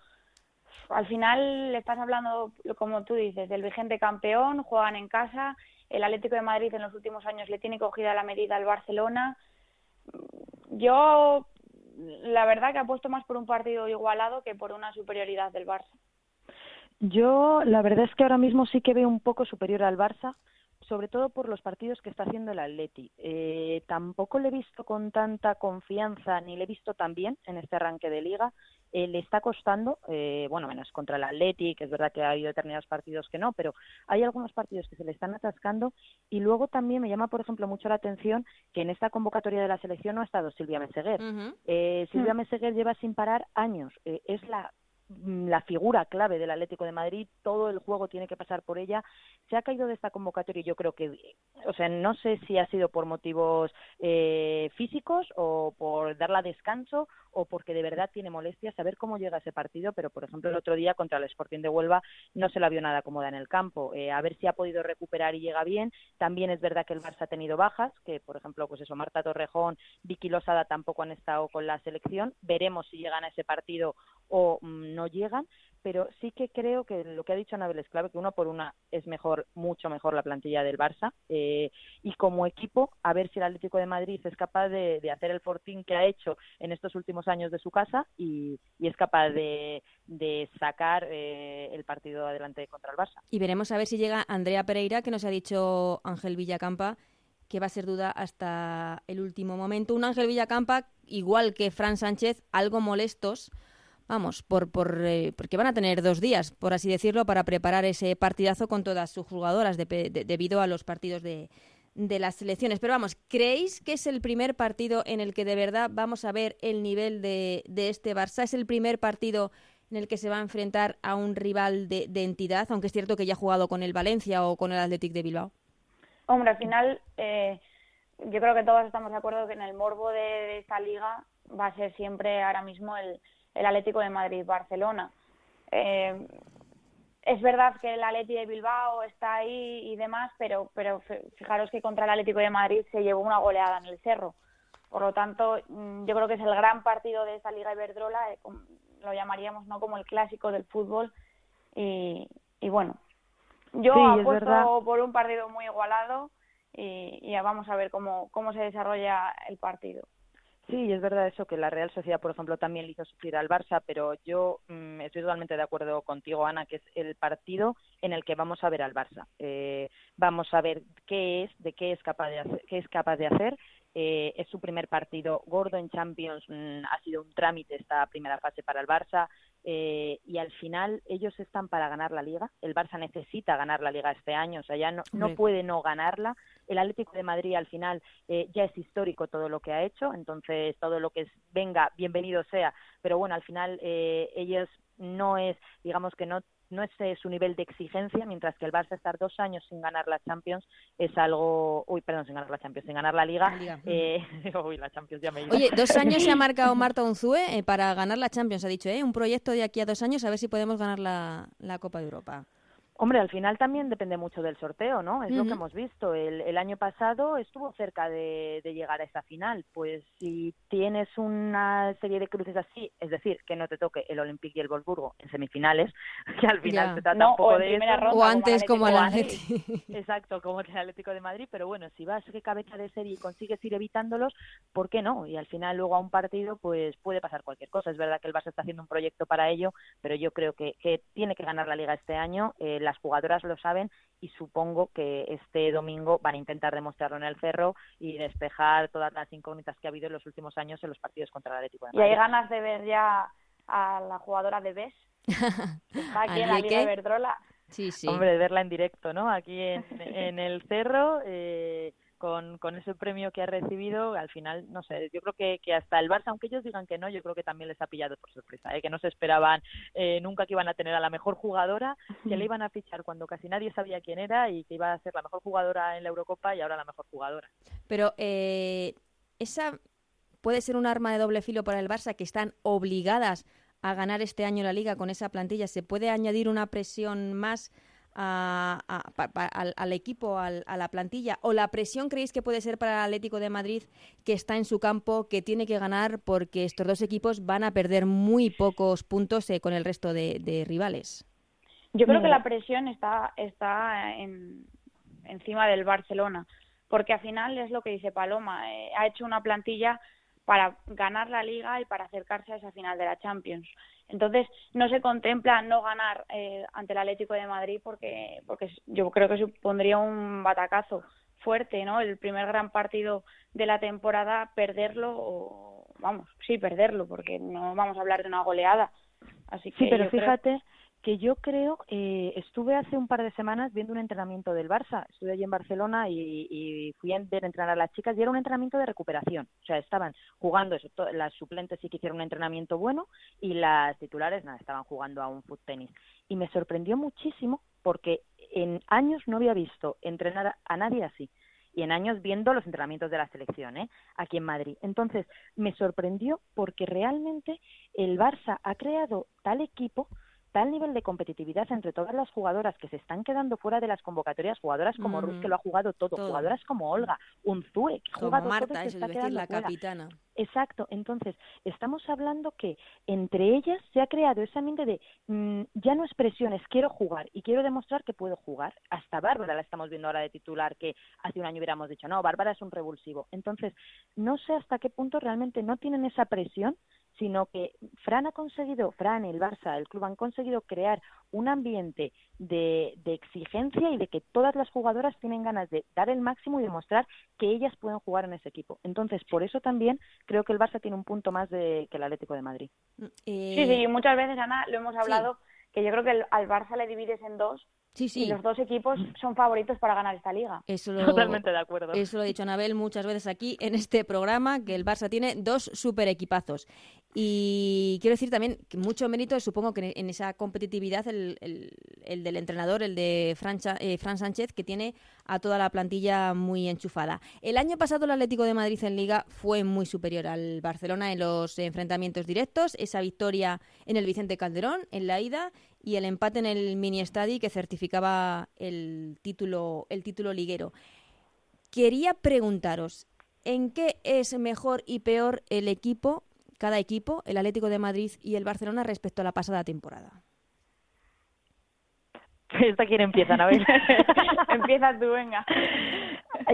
al final le estás hablando, como tú dices, del vigente campeón, juegan en casa, el Atlético de Madrid en los últimos años le tiene cogida la medida al Barcelona. Yo, la verdad que apuesto más por un partido igualado que por una superioridad del Barça. Yo, la verdad es que ahora mismo sí que veo un poco superior al Barça sobre todo por los partidos que está haciendo el Atleti. Eh, tampoco le he visto con tanta confianza ni le he visto tan bien en este arranque de liga. Eh, le está costando, eh, bueno, menos contra el Atleti, que es verdad que ha habido determinados partidos que no, pero hay algunos partidos que se le están atascando y luego también me llama, por ejemplo, mucho la atención que en esta convocatoria de la selección no ha estado Silvia Meseguer. Silvia mm. Meseguer lleva sin parar años. es la la figura clave del Atlético de Madrid, todo el juego tiene que pasar por ella. Se ha caído de esta convocatoria y yo creo que, o sea, no sé si ha sido por motivos eh, físicos o por darla descanso o porque de verdad tiene molestias, saber cómo llega ese partido, pero por ejemplo el otro día contra el Sporting de Huelva no se la vio nada cómoda en el campo. Eh, a ver si ha podido recuperar y llega bien. También es verdad que el Barça ha tenido bajas, que por ejemplo, pues eso, Marta Torrejón, Vicky Losada tampoco han estado con la selección. Veremos si llegan a ese partido o mm, no llegan, pero sí que creo que lo que ha dicho Anabel es clave, que uno por una es mejor, mucho mejor la plantilla del Barça. Eh, y como equipo, a ver si el Atlético de Madrid es capaz de, hacer el fortín que ha hecho en estos últimos años de su casa y, es capaz de, sacar eh, el partido adelante contra el Barça. Y veremos a ver si llega Andrea Pereira, que nos ha dicho Ángel Villacampa que va a ser duda hasta el último momento. Un Ángel Villacampa, igual que Fran Sánchez, algo molestos vamos, por, por, eh, porque van a tener dos días, por así decirlo, para preparar ese partidazo con todas sus jugadoras debido a los partidos de, de las selecciones. Pero vamos, ¿creéis que es el primer partido en el que de verdad vamos a ver el nivel de, de este Barça? ¿Es el primer partido en el que se va a enfrentar a un rival de, de, entidad, aunque es cierto que ya ha jugado con el Valencia o con el Athletic de Bilbao? Hombre, al final eh, yo creo que todos estamos de acuerdo que en el morbo de esta liga va a ser siempre ahora mismo el, el Atlético de Madrid-Barcelona. Eh, es verdad que el Atlético de Bilbao está ahí y demás, pero, pero fijaros que contra el Atlético de Madrid se llevó una goleada en el Cerro. Por lo tanto, mm, yo creo que es el gran partido de esta Liga Iberdrola, eh, lo llamaríamos no como el clásico del fútbol. Y, bueno, yo apuesto por un partido muy igualado y, y vamos a ver cómo, cómo se desarrolla el partido. Sí, es verdad eso, que la Real Sociedad, por ejemplo, también le hizo sufrir al Barça, pero yo mm, estoy totalmente de acuerdo contigo, Ana, que es el partido en el que vamos a ver al Barça. Eh, vamos a ver qué es, de qué es capaz de hacer, qué es capaz de hacer eh, es su primer partido gordo en Champions, mm, ha sido un trámite esta primera fase para el Barça eh, y al final ellos están para ganar la liga. El Barça necesita ganar la liga este año, o sea, ya no, no puede no ganarla. El Atlético de Madrid al final eh, ya es histórico todo lo que ha hecho, entonces todo lo que venga, bienvenido sea, pero bueno, al final ellos no es, digamos que no no es su nivel de exigencia, mientras que el Barça estar dos años sin ganar la Champions es algo, uy, perdón, sin ganar la Champions, sin ganar la Liga, eh, uy, la Champions ya me Oye, dos años se ha marcado Marta Unzue eh, para ganar la Champions, ha dicho, ¿eh? Un proyecto de aquí a dos años a ver si podemos ganar la, la Copa de Europa. Hombre, al final también depende mucho del sorteo, ¿no? Es lo que hemos visto. El, año pasado estuvo cerca de, llegar a esa final. Pues si tienes una serie de cruces así, es decir, que no te toque el Olympique y el Wolfsburgo en semifinales, que al final se trata un poco de eso. o antes como el Atlético. Exacto, como el Atlético de Madrid. Pero bueno, si vas que cabeza de serie y consigues ir evitándolos, ¿por qué no? Y al final luego a un partido pues puede pasar cualquier cosa. Es verdad que el Barça está haciendo un proyecto para ello, pero yo creo que, que tiene que ganar la Liga este año. Eh, las jugadoras lo saben y supongo que este domingo van a intentar demostrarlo en el cerro y despejar todas las incógnitas que ha habido en los últimos años en los partidos contra el Atlético de Madrid. Y hay ganas de ver ya a la jugadora de BES, está aquí en la Liga Verdrola. Sí, sí. Hombre, verla en directo, ¿no? Aquí en, en el cerro. Eh, con, con ese premio que ha recibido, al final, no sé, yo creo que, que hasta el Barça, aunque ellos digan que no, yo creo que también les ha pillado por sorpresa, ¿eh? que no se esperaban eh, nunca que iban a tener a la mejor jugadora, que le iban a fichar cuando casi nadie sabía quién era y que iba a ser la mejor jugadora en la Eurocopa y ahora la mejor jugadora. Pero eh, esa puede ser un arma de doble filo para el Barça, que están obligadas a ganar este año la liga con esa plantilla. ¿Se puede añadir una presión más? Al, equipo, a la plantilla? ¿O la presión creéis que puede ser para el Atlético de Madrid que está en su campo, que tiene que ganar porque estos dos equipos van a perder muy pocos puntos eh, con el resto de, rivales? Yo creo que la presión está, está en, encima del Barcelona, porque al final es lo que dice Paloma, eh, ha hecho una plantilla para ganar la liga y para acercarse a esa final de la Champions. Entonces, no se contempla no ganar eh, ante el Atlético de Madrid porque, porque yo creo que supondría un batacazo fuerte, ¿no? El primer gran partido de la temporada, perderlo o, vamos, sí, perderlo, porque no vamos a hablar de una goleada. Así que sí, pero fíjate, que yo creo, eh, estuve hace un par de semanas viendo un entrenamiento del Barça, estuve allí en Barcelona y, fui a ver entrenar a las chicas y era un entrenamiento de recuperación, o sea, estaban jugando, eso, las suplentes sí que hicieron un entrenamiento bueno y las titulares nada, estaban jugando a un foot tenis. Y me sorprendió muchísimo porque en años no había visto entrenar a nadie así y en años viendo los entrenamientos de la selección ¿eh? aquí en Madrid. Entonces, me sorprendió porque realmente el Barça ha creado tal equipo tal nivel de competitividad entre todas las jugadoras que se están quedando fuera de las convocatorias, jugadoras como Ruth, que lo ha jugado todo, jugadoras como Olga, Unzue, que ha jugado Marta, todo, está decir, la capitana. Exacto, entonces estamos hablando que entre ellas se ha creado ese ambiente de mm, ya no expresiones, quiero jugar y quiero demostrar que puedo jugar. Hasta Bárbara la estamos viendo ahora de titular, que hace un año hubiéramos dicho, no, Bárbara es un revulsivo. Entonces, no sé hasta qué punto realmente no tienen esa presión sino que Fran ha conseguido, Fran, el Barça, el club han conseguido crear un ambiente de, de, exigencia y de que todas las jugadoras tienen ganas de dar el máximo y demostrar que ellas pueden jugar en ese equipo. Entonces, por eso también creo que el Barça tiene un punto más de, que el Atlético de Madrid. Mm, sí, sí, muchas veces, Ana, lo hemos hablado, que yo creo que al Barça le divides en dos Sí, sí. Y los dos equipos son favoritos para ganar esta liga. Eso Totalmente de acuerdo. Eso lo ha dicho Anabel muchas veces aquí en este programa, que el Barça tiene dos super equipazos. Y quiero decir también que mucho mérito, supongo que en esa competitividad, el, el, del entrenador, el de Fran, eh, Sánchez, que tiene a toda la plantilla muy enchufada. El año pasado el Atlético de Madrid en Liga fue muy superior al Barcelona en los enfrentamientos directos. Esa victoria en el Vicente Calderón, en la ida, y el empate en el mini estadio que certificaba el título, el título liguero. Quería preguntaros, ¿en qué es mejor y peor el equipo, cada equipo, el Atlético de Madrid y el Barcelona respecto a la pasada temporada? Esta quién empieza, ver. empieza tú, venga.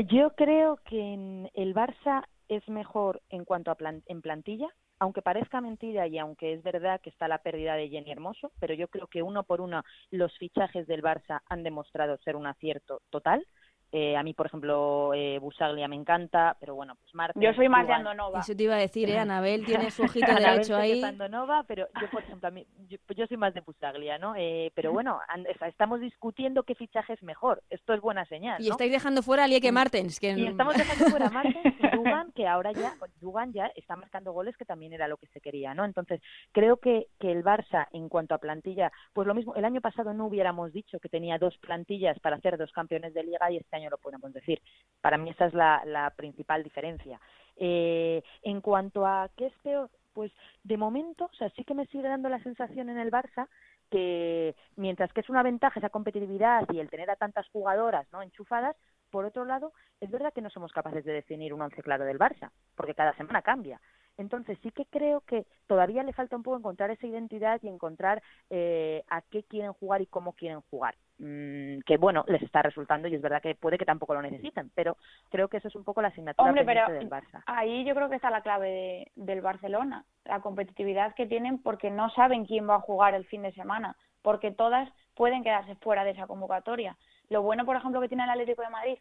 Yo creo que el Barça es mejor en cuanto a en plantilla, aunque parezca mentira y aunque es verdad que está la pérdida de Jenny Hermoso, pero yo creo que uno por uno los fichajes del Barça han demostrado ser un acierto total. Eh, a mí, por ejemplo, eh, Busaglia me encanta, pero bueno, pues Marta. Yo soy más de Andonova. Eso te iba a decir, ¿eh? Anabel tiene su ojito derecho ahí. Andonova, pero yo, por ejemplo, a mí, yo, soy más de Busaglia, ¿no? Eh, pero bueno, estamos discutiendo qué fichaje es mejor. Esto es buena señal. Y estáis dejando fuera a Lieke Martens. Que... Y estamos dejando fuera a Martens y Dugan, que ahora ya, Dugan ya está marcando goles, que también era lo que se quería, ¿no? Entonces, creo que, que el Barça, en cuanto a plantilla, pues lo mismo, el año pasado no hubiéramos dicho que tenía dos plantillas para hacer dos campeones de liga y este año lo podemos decir. Para mí esa es la, principal diferencia. Eh, en cuanto a qué es peor, pues de momento, o sea, sí que me sigue dando la sensación en el Barça que mientras que es una ventaja esa competitividad y el tener a tantas jugadoras no enchufadas, por otro lado, es verdad que no somos capaces de definir un once claro del Barça, porque cada semana cambia. Entonces sí que creo que todavía le falta un poco encontrar esa identidad y encontrar eh, a qué quieren jugar y cómo quieren jugar. Mm, que bueno, les está resultando y es verdad que puede que tampoco lo necesiten, pero creo que eso es un poco la asignatura Hombre, pero del Barça. Ahí yo creo que está la clave del Barcelona, la competitividad que tienen porque no saben quién va a jugar el fin de semana, porque todas pueden quedarse fuera de esa convocatoria. Lo bueno, por ejemplo, que tiene el Atlético de Madrid,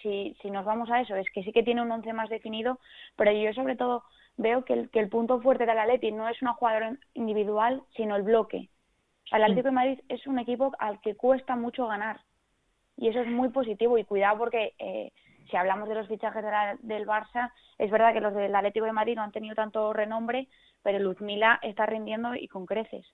si, si nos vamos a eso, es que sí que tiene un once más definido, pero yo sobre todo veo que el, que el punto fuerte del Atleti no es una jugadora individual, sino el bloque. El Atlético de Madrid es un equipo al que cuesta mucho ganar y eso es muy positivo y cuidado porque eh, si hablamos de los fichajes del Barça, es verdad que los del Atlético de Madrid no han tenido tanto renombre, pero Luzmila está rindiendo y con creces.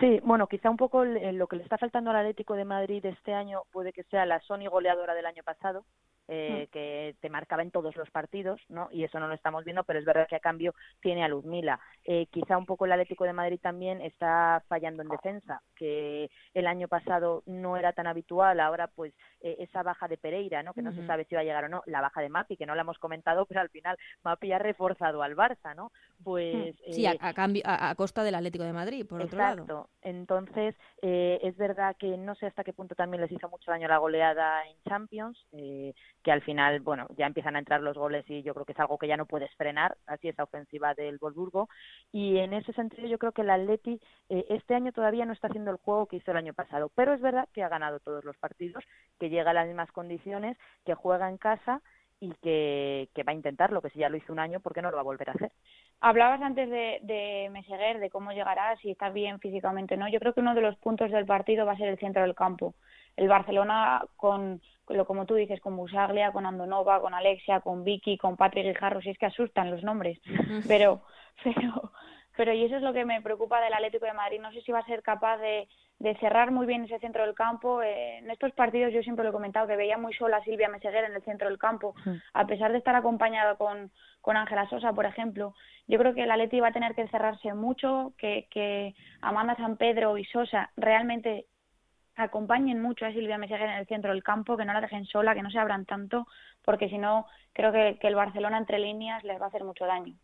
Sí, bueno, quizá un poco lo que le está faltando al Atlético de Madrid este año puede que sea la Sony goleadora del año pasado, eh, mm. que te marcaba en todos los partidos, ¿no? Y eso no lo estamos viendo, pero es verdad que a cambio tiene a Luzmila. Eh, quizá un poco el Atlético de Madrid también está fallando en defensa, que el año pasado no era tan habitual, ahora pues eh, esa baja de Pereira, ¿no? Que no se sabe si va a llegar o no, la baja de Mapi, que no la hemos comentado, pero al final Mapi ha reforzado al Barça, ¿no? Pues... Mm. Sí, a, cambio, a, costa del Atlético de Madrid, por otro lado. Entonces, es verdad que no sé hasta qué punto también les hizo mucho daño la goleada en Champions, que al final, bueno, ya empiezan a entrar los goles y yo creo que es algo que ya no puedes frenar, así esa ofensiva del Wolfsburgo. Y en ese sentido yo creo que el Atleti eh, este año todavía no está haciendo el juego que hizo el año pasado, pero es verdad que ha ganado todos los partidos, que llega a las mismas condiciones, que juega en casa y que, va a intentar lo que si ya lo hizo un año, ¿por qué no lo va a volver a hacer? Hablabas antes de, de Meseguer, de cómo llegará, si está bien físicamente, ¿no? Yo creo que uno de los puntos del partido va a ser el centro del campo. El Barcelona con lo como tú dices, con Busaglia, con Andonova, con Alexia, con Vicky, con Patrick Guijarro, si es que asustan los nombres, pero, pero, pero y eso es lo que me preocupa del Atlético de Madrid, no sé si va a ser capaz de, de cerrar muy bien ese centro del campo. Eh, en estos partidos yo siempre lo he comentado que veía muy sola a Silvia Meseguer en el centro del campo, a pesar de estar acompañada con, con Ángela Sosa, por ejemplo. Yo creo que el Atleti va a tener que cerrarse mucho, que, que Amanda San Pedro y Sosa realmente acompañen mucho a Silvia Meseguer en el centro del campo, que no la dejen sola, que no se abran tanto, porque si no, creo que, que el Barcelona entre líneas les va a hacer mucho daño.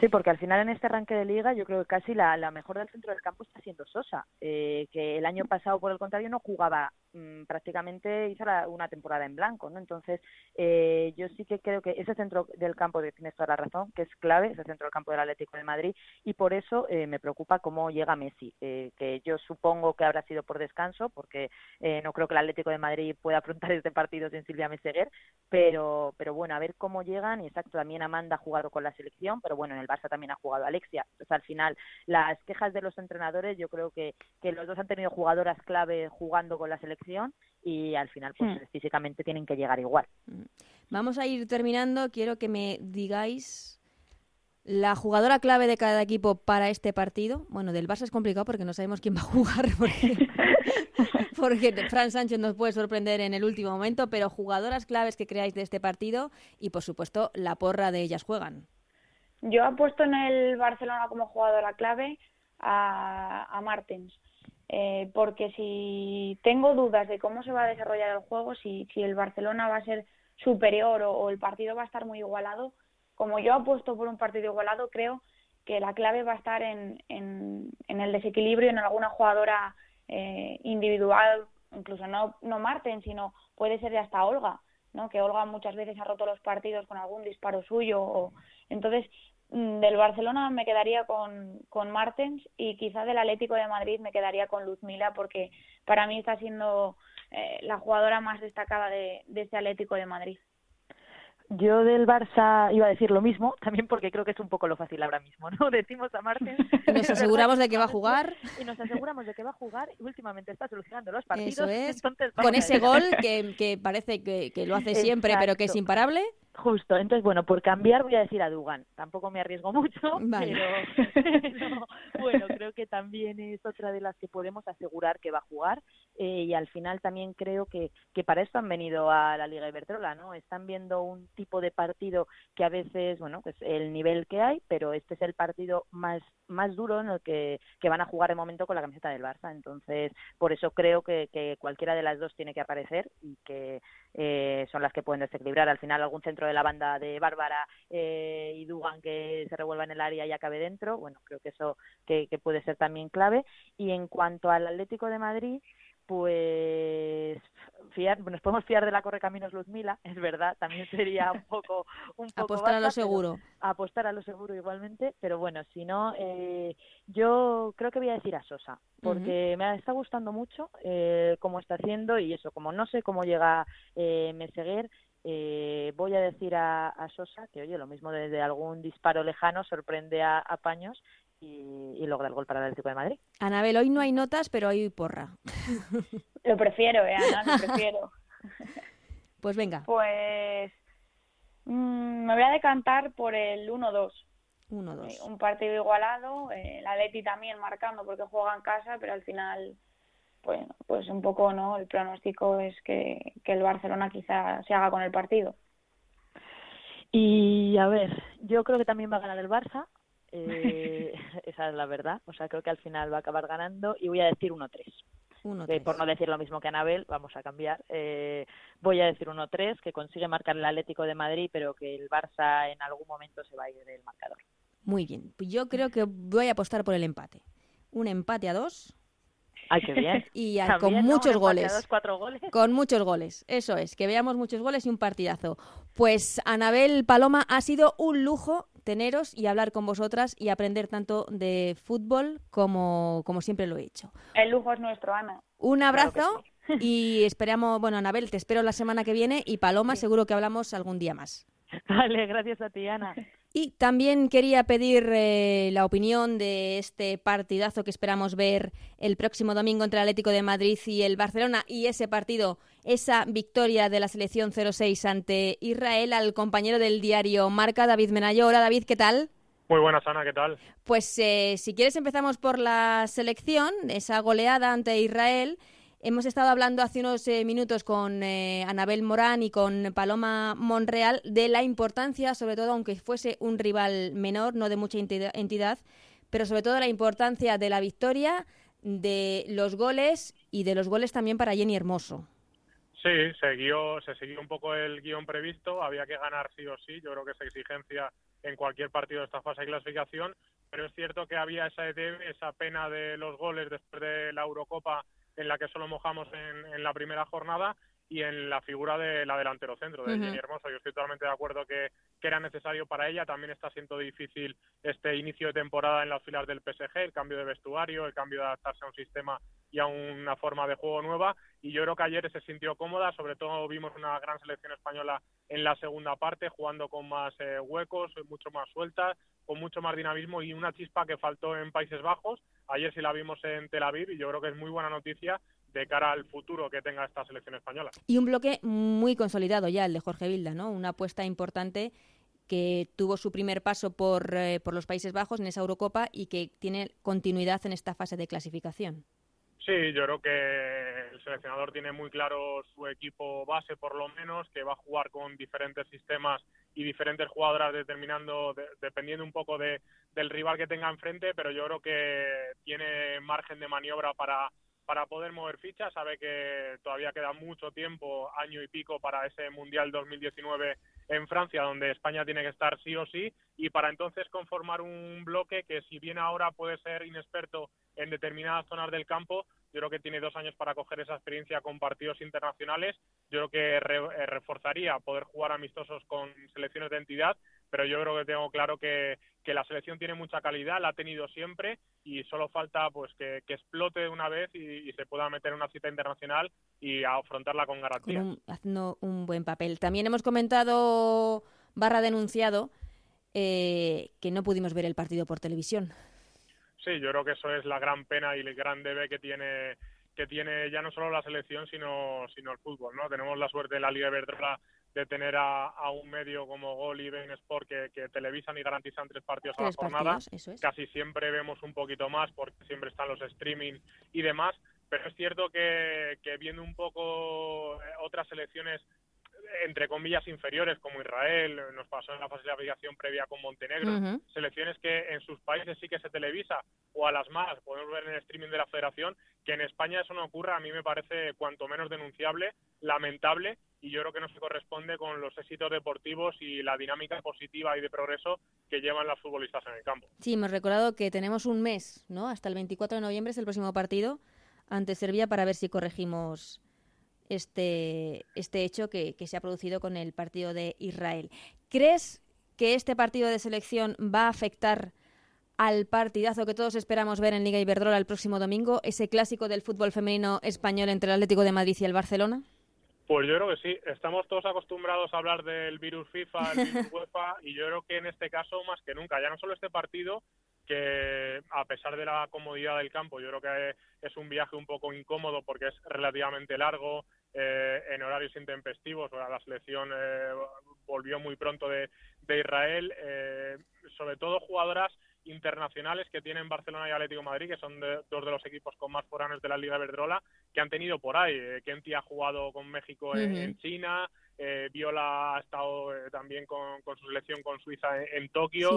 Sí, porque al final en este arranque de liga yo creo que casi la, la mejor del centro del campo está siendo Sosa, eh, que el año pasado por el contrario no jugaba mm, prácticamente, hizo una temporada en blanco, ¿no? Entonces eh, yo sí que creo que ese centro del campo, de, tienes toda la razón, que es clave, ese centro del campo del Atlético de Madrid, y por eso eh, me preocupa cómo llega Messi, que yo supongo que habrá sido por descanso, porque no creo que el Atlético de Madrid pueda afrontar este partido sin Silvia Meseguer, pero, pero bueno, a ver cómo llegan, y exacto, también Amanda ha jugado con la selección, pero bueno, en el Barça también ha jugado Alexia. Entonces, al final, las quejas de los entrenadores, yo creo que, que los dos han tenido jugadoras clave jugando con la selección y al final, pues hmm. físicamente tienen que llegar igual. Hmm. Vamos a ir terminando. Quiero que me digáis la jugadora clave de cada equipo para este partido. Bueno, del Barça es complicado porque no sabemos quién va a jugar. Porque... porque Fran Sánchez nos puede sorprender en el último momento, pero jugadoras claves que creáis de este partido y, por supuesto, la porra de ellas juegan. Yo he puesto en el Barcelona como jugadora clave a, a Martens, eh, porque si tengo dudas de cómo se va a desarrollar el juego, si, si el Barcelona va a ser superior o, el partido va a estar muy igualado, como yo apuesto por un partido igualado, creo que la clave va a estar en, en, en el desequilibrio, en alguna jugadora eh, individual, incluso no, no Martens, sino puede ser hasta Olga, ¿no? que Olga muchas veces ha roto los partidos con algún disparo suyo. O... Entonces, del Barcelona me quedaría con, con Martens y quizá del Atlético de Madrid me quedaría con Luzmila porque para mí está siendo eh, la jugadora más destacada de, de este Atlético de Madrid. Yo del Barça iba a decir lo mismo, también porque creo que es un poco lo fácil ahora mismo, ¿no? Decimos a Martens... Nos aseguramos de que va a jugar. Y nos aseguramos de que va a jugar y últimamente está solucionando los partidos. Eso es. Con ese gol que, que parece que, que, lo hace siempre, pero que es imparable. Justo, entonces bueno, por cambiar voy a decir a Dugan. Tampoco me arriesgo mucho, pero, bueno, creo que también es otra de las que podemos asegurar que va a jugar eh, y al final también creo que, que para esto han venido a la Liga Iberdrola, ¿no? Están viendo un tipo de partido que a veces, bueno, pues el nivel que hay, pero este es el partido más más duro en el que, que van a jugar de momento con la camiseta del Barça. Entonces, por eso creo que, que cualquiera de las dos tiene que aparecer y que eh, son las que pueden desequilibrar. Al final, algún centro de la banda de Bárbara eh, y Dugan que se revuelva en el área y acabe dentro. Bueno, creo que eso que, que puede ser también clave. Y en cuanto al Atlético de Madrid, pues fiar, nos podemos fiar de la Correcaminos Luzmila, es verdad, también sería un poco... Un poco apostar a lo seguro. Apostar a lo seguro igualmente, pero bueno, si no, eh, yo creo que voy a decir a Sosa, porque me está gustando mucho eh, cómo está haciendo y eso, como no sé cómo llega eh, Meseguer, eh, voy a decir a, Sosa que, oye, lo mismo desde algún disparo lejano sorprende a, Paños y, logra el gol para el Atlético de Madrid. Anabel, hoy no hay notas, pero hay porra. lo prefiero, eh, Ana, lo prefiero. Pues venga. Pues mm, me voy a decantar por el 1-2. 1-2. Un partido igualado, eh, la Leti también marcando porque juega en casa, pero al final, bueno, pues un poco, ¿no? El pronóstico es que, que el Barcelona quizá se haga con el partido. Y a ver, yo creo que también va a ganar el Barça. Eh, esa es la verdad. O sea, creo que al final va a acabar ganando y voy a decir 1-3. Eh, por no decir lo mismo que Anabel, vamos a cambiar. Eh, voy a decir 1-3, que consigue marcar el Atlético de Madrid, pero que el Barça en algún momento se va a ir del marcador. Muy bien. Pues yo creo que voy a apostar por el empate. Un empate a dos. Ay, qué bien. Y con muchos goles. Dos, cuatro goles. Con muchos goles. Eso es, que veamos muchos goles y un partidazo. Pues Anabel Paloma, ha sido un lujo teneros y hablar con vosotras y aprender tanto de fútbol como, como siempre lo he hecho. El lujo es nuestro, Ana. Un abrazo y esperamos, bueno, Anabel, te espero la semana que viene y Paloma, seguro que hablamos algún día más. Vale, gracias a ti, Ana. Y también quería pedir eh, la opinión de este partidazo que esperamos ver el próximo domingo entre el Atlético de Madrid y el Barcelona y ese partido, esa victoria de la selección 0-6 ante Israel al compañero del diario Marca, David Menayo. Hola David, ¿qué tal? Muy buenas, Ana, ¿qué tal? Pues eh, si quieres empezamos por la selección, esa goleada ante Israel. Hemos estado hablando hace unos eh, minutos con eh, Anabel Morán y con Paloma Monreal de la importancia, sobre todo aunque fuese un rival menor, no de mucha entidad, pero sobre todo la importancia de la victoria, de los goles y de los goles también para Jenny Hermoso. Sí, siguió, se siguió un poco el guion previsto, había que ganar sí o sí, yo creo que esa exigencia en cualquier partido de esta fase de clasificación, pero es cierto que había esa, esa pena de los goles después de la Eurocopa en la que solo mojamos en, en la primera jornada y en la figura de la delantero centro de Jenny Hermoso. Yo estoy totalmente de acuerdo que, que, era necesario para ella. También está siendo difícil este inicio de temporada en las filas del PSG, el cambio de vestuario, el cambio de adaptarse a un sistema y a una forma de juego nueva. Y yo creo que ayer se sintió cómoda, sobre todo vimos una gran selección española en la segunda parte, jugando con más eh, huecos, mucho más sueltas, con mucho más dinamismo y una chispa que faltó en Países Bajos. Ayer sí la vimos en Tel Aviv y yo creo que es muy buena noticia de cara al futuro que tenga esta selección española. Y un bloque muy consolidado ya, el de Jorge Vilda, ¿no? Una apuesta importante que tuvo su primer paso por, eh, por los Países Bajos en esa Eurocopa y que tiene continuidad en esta fase de clasificación. Sí, yo creo que el seleccionador tiene muy claro su equipo base, por lo menos, que va a jugar con diferentes sistemas y diferentes jugadoras determinando, dependiendo un poco de, del rival que tenga enfrente, pero yo creo que tiene margen de maniobra para, para poder mover fichas. Sabe que todavía queda mucho tiempo, año y pico, para ese Mundial 2019 en Francia, donde España tiene que estar sí o sí, y para entonces conformar un bloque que, si bien ahora puede ser inexperto en determinadas zonas del campo, yo creo que tiene dos años para coger esa experiencia con partidos internacionales. Yo creo que eh, reforzaría poder jugar amistosos con selecciones de entidad, pero yo creo que tengo claro que, que la selección tiene mucha calidad, la ha tenido siempre y solo falta pues que, explote de una vez y, se pueda meter en una cita internacional y afrontarla con garantía. haciendo un buen papel. También hemos comentado, barra denunciado, eh, que no pudimos ver el partido por televisión. Sí, yo creo que eso es la gran pena y el gran debe que tiene que tiene ya no solo la selección sino sino el fútbol, ¿no? Tenemos la suerte en la Liga Iberdrola de tener a, un medio como Gol y Ben Sport que, televisan y garantizan tres partidos a la jornada. Casi siempre vemos un poquito más porque siempre están los streaming y demás, pero es cierto que, que viendo un poco eh, otras selecciones entre comillas inferiores como Israel, nos pasó en la fase de aviación previa con Montenegro, selecciones que en sus países sí que se televisa o a las más podemos ver en el streaming de la federación, que en España eso no ocurra a mí me parece cuanto menos denunciable, lamentable y yo creo que no se corresponde con los éxitos deportivos y la dinámica positiva y de progreso que llevan las futbolistas en el campo. Sí, hemos recordado que tenemos un mes, ¿no? Hasta el 24 de noviembre es el próximo partido ante Serbia para ver si corregimos este, este hecho que, se ha producido con el partido de Israel. ¿Crees que este partido de selección va a afectar al partidazo que todos esperamos ver en Liga Iberdrola el próximo domingo, ese clásico del fútbol femenino español entre el Atlético de Madrid y el Barcelona? Pues yo creo que sí. Estamos todos acostumbrados a hablar del virus FIFA, el virus UEFA, y yo creo que en este caso más que nunca, ya no solo este partido, que a pesar de la comodidad del campo, yo creo que es un viaje un poco incómodo porque es relativamente largo, eh, en horarios intempestivos. La selección eh, volvió muy pronto de, de Israel. Eh, sobre todo jugadoras internacionales que tienen Barcelona y Atlético Madrid, que son dos de los equipos con más foranes de la Liga Verdrola, que han tenido por ahí. Eh, Kenty ha jugado con México en, China, eh, Viola ha estado eh, también con, su selección con Suiza en, Tokio.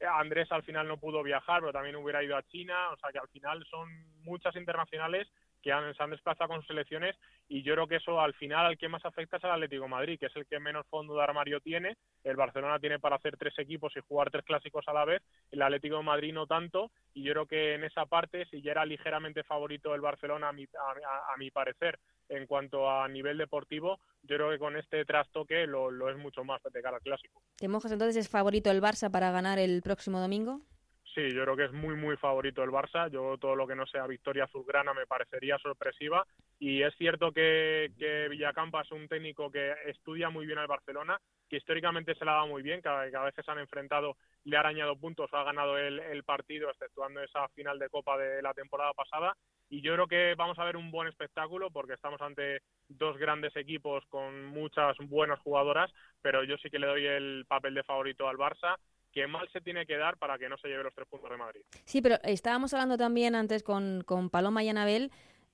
Andrés al final no pudo viajar, pero también hubiera ido a China, o sea que al final son muchas internacionales que han, se han desplazado con sus selecciones y yo creo que eso al final al que más afecta es al Atlético Madrid, que es el que menos fondo de armario tiene. El Barcelona tiene para hacer tres equipos y jugar tres clásicos a la vez, el Atlético de Madrid no tanto y yo creo que en esa parte, si ya era ligeramente favorito el Barcelona a mi, a, mi parecer en cuanto a nivel deportivo, yo creo que con este trastoque lo, lo es mucho más de cara al clásico. ¿Te mojas entonces es favorito el Barça para ganar el próximo domingo? Sí, yo creo que es muy, muy favorito el Barça. Yo todo lo que no sea victoria azulgrana me parecería sorpresiva. Y es cierto que, que Villacampa es un técnico que estudia muy bien al Barcelona, que históricamente se la dado muy bien, que se han enfrentado le ha arañado puntos ha ganado el, el partido, exceptuando esa final de Copa de la temporada pasada. Y yo creo que vamos a ver un buen espectáculo porque estamos ante dos grandes equipos con muchas buenas jugadoras, pero yo sí que le doy el papel de favorito al Barça que mal se tiene que dar para que no se lleve los tres puntos de Madrid. Sí, pero estábamos hablando también antes con, con Paloma y Anabel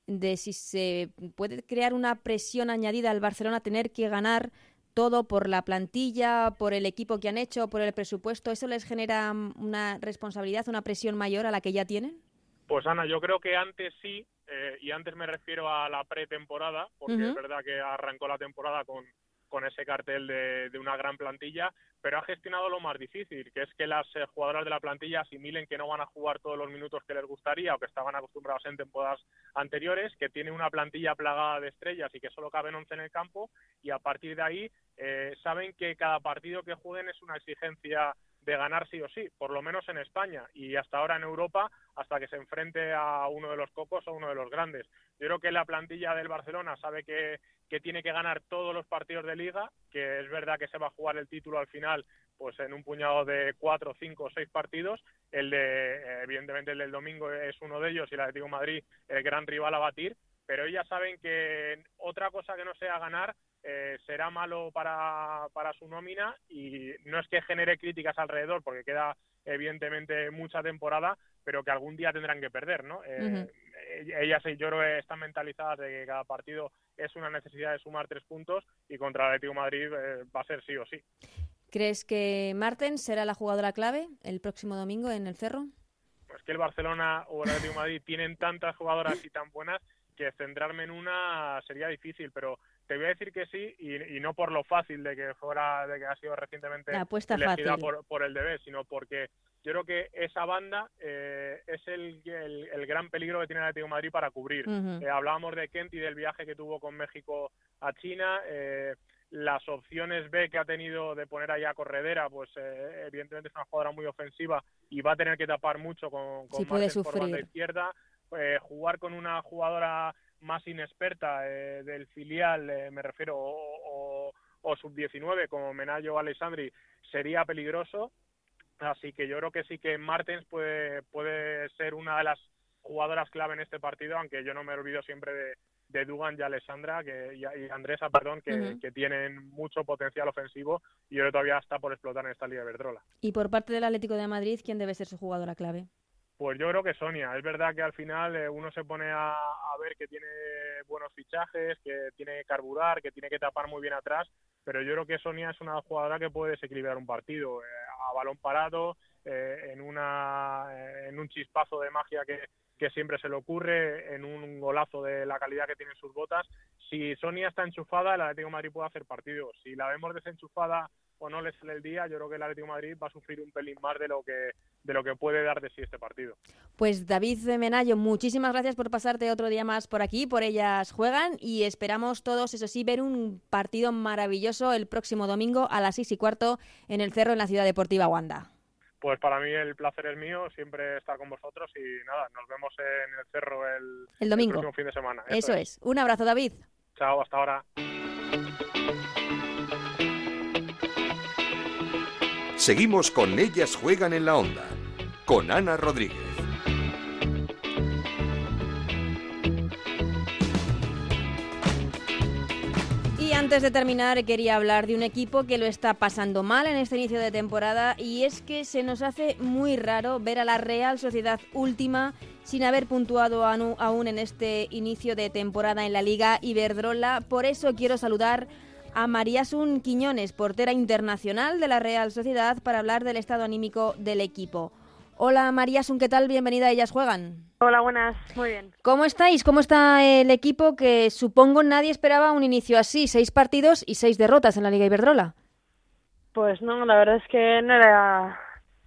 de si se puede crear una presión añadida al Barcelona tener que ganar todo por la plantilla, por el equipo que han hecho, por el presupuesto. ¿Eso les genera una responsabilidad, una presión mayor a la que ya tienen? Pues Ana, yo creo que antes sí, eh, y antes me refiero a la pretemporada, porque es verdad que arrancó la temporada con, con ese cartel de, de, una gran plantilla, pero ha gestionado lo más difícil, que es que las eh, jugadoras de la plantilla asimilen que no van a jugar todos los minutos que les gustaría o que estaban acostumbrados en temporadas anteriores, que tiene una plantilla plagada de estrellas y que solo caben 11 en el campo, y a partir de ahí eh, saben que cada partido que jueguen es una exigencia de ganar sí o sí, por lo menos en España y hasta ahora en Europa, hasta que se enfrente a uno de los cocos o uno de los grandes. Yo creo que la plantilla del Barcelona sabe que, que tiene que ganar todos los partidos de liga, que es verdad que se va a jugar el título al final pues en un puñado de cuatro, cinco o seis partidos. El de, evidentemente el del domingo es uno de ellos y el Atlético Madrid el gran rival a batir, pero ellas saben que otra cosa que no sea ganar eh, será malo para, para su nómina y no es que genere críticas alrededor porque queda evidentemente mucha temporada, pero que algún día tendrán que perder, ¿no? Eh, ellas, yo creo están mentalizadas de que cada partido es una necesidad de sumar tres puntos y contra el Atlético Madrid eh, va a ser sí o sí. ¿Crees que Martens será la jugadora clave el próximo domingo en el Cerro? Pues que el Barcelona o el Atlético Madrid tienen tantas jugadoras y tan buenas que centrarme en una sería difícil, pero te voy a decir que sí y, no por lo fácil de que fuera de que ha sido recientemente elegida por, por, el DB, sino porque yo creo que esa banda eh, es el, el, gran peligro que tiene el Atlético de Madrid para cubrir. Eh, hablábamos de Kent y del viaje que tuvo con México a China. Eh, las opciones B que ha tenido de poner ahí a Corredera, pues evidentemente es una jugadora muy ofensiva y va a tener que tapar mucho con, con puede sufrir. por izquierda. jugar con una jugadora más inexperta del filial, me refiero, o, o, sub-19 como Menayo o Alessandri, sería peligroso Así que yo creo que sí que Martens puede, puede ser una de las jugadoras clave en este partido, aunque yo no me olvido siempre de, de Dugan y Alessandra que, y, Andresa, perdón, que, que, tienen mucho potencial ofensivo y yo creo que todavía está por explotar en esta Liga de Verdrola. Y por parte del Atlético de Madrid, ¿quién debe ser su jugadora clave? Pues yo creo que Sonia. Es verdad que al final eh, uno se pone a, ver que tiene buenos fichajes, que tiene que carburar, que tiene que tapar muy bien atrás, pero yo creo que Sonia es una jugadora que puede desequilibrar un partido eh, a balón parado, eh, en, una, eh, en un chispazo de magia que, que siempre se le ocurre, en un golazo de la calidad que tienen sus botas. Si Sonia está enchufada, el Atlético de Madrid puede hacer partidos. Si la vemos desenchufada o no le sale el día, yo creo que el Atlético de Madrid va a sufrir un pelín más de lo que de lo que puede dar de sí este partido. Pues David Menayo, muchísimas gracias por pasarte otro día más por aquí, por ellas juegan y esperamos todos, eso sí, ver un partido maravilloso el próximo domingo a las seis y cuarto en el Cerro en la Ciudad Deportiva Wanda. Pues para mí el placer es mío, siempre estar con vosotros y nada, nos vemos en el Cerro el, el domingo. próximo fin de semana. Eso, es. Un abrazo, David. Chao, hasta ahora. Seguimos con Ellas Juegan en la Onda, con Ana Rodríguez. Y antes de terminar, quería hablar de un equipo que lo está pasando mal en este inicio de temporada y es que se nos hace muy raro ver a la Real Sociedad última sin haber puntuado aún en este inicio de temporada en la Liga Iberdrola. Por eso quiero saludar Mariasun Quiñones, portera internacional de la Real Sociedad, para hablar del estado anímico del equipo. Hola Mariasun, ¿qué tal? Bienvenida a Ellas Juegan. Hola, buenas, muy bien. ¿Cómo estáis? ¿Cómo está el equipo que supongo nadie esperaba un inicio así? Seis partidos y seis derrotas en la Liga Iberdrola. Pues no, la verdad es que no era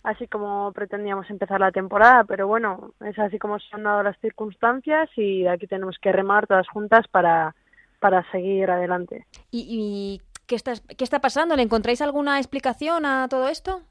así como pretendíamos empezar la temporada, pero bueno, es así como se han dado las circunstancias y aquí tenemos que remar todas juntas para, para seguir adelante. ¿Y, y qué, está, qué está pasando? ¿Le encontráis alguna explicación a todo esto?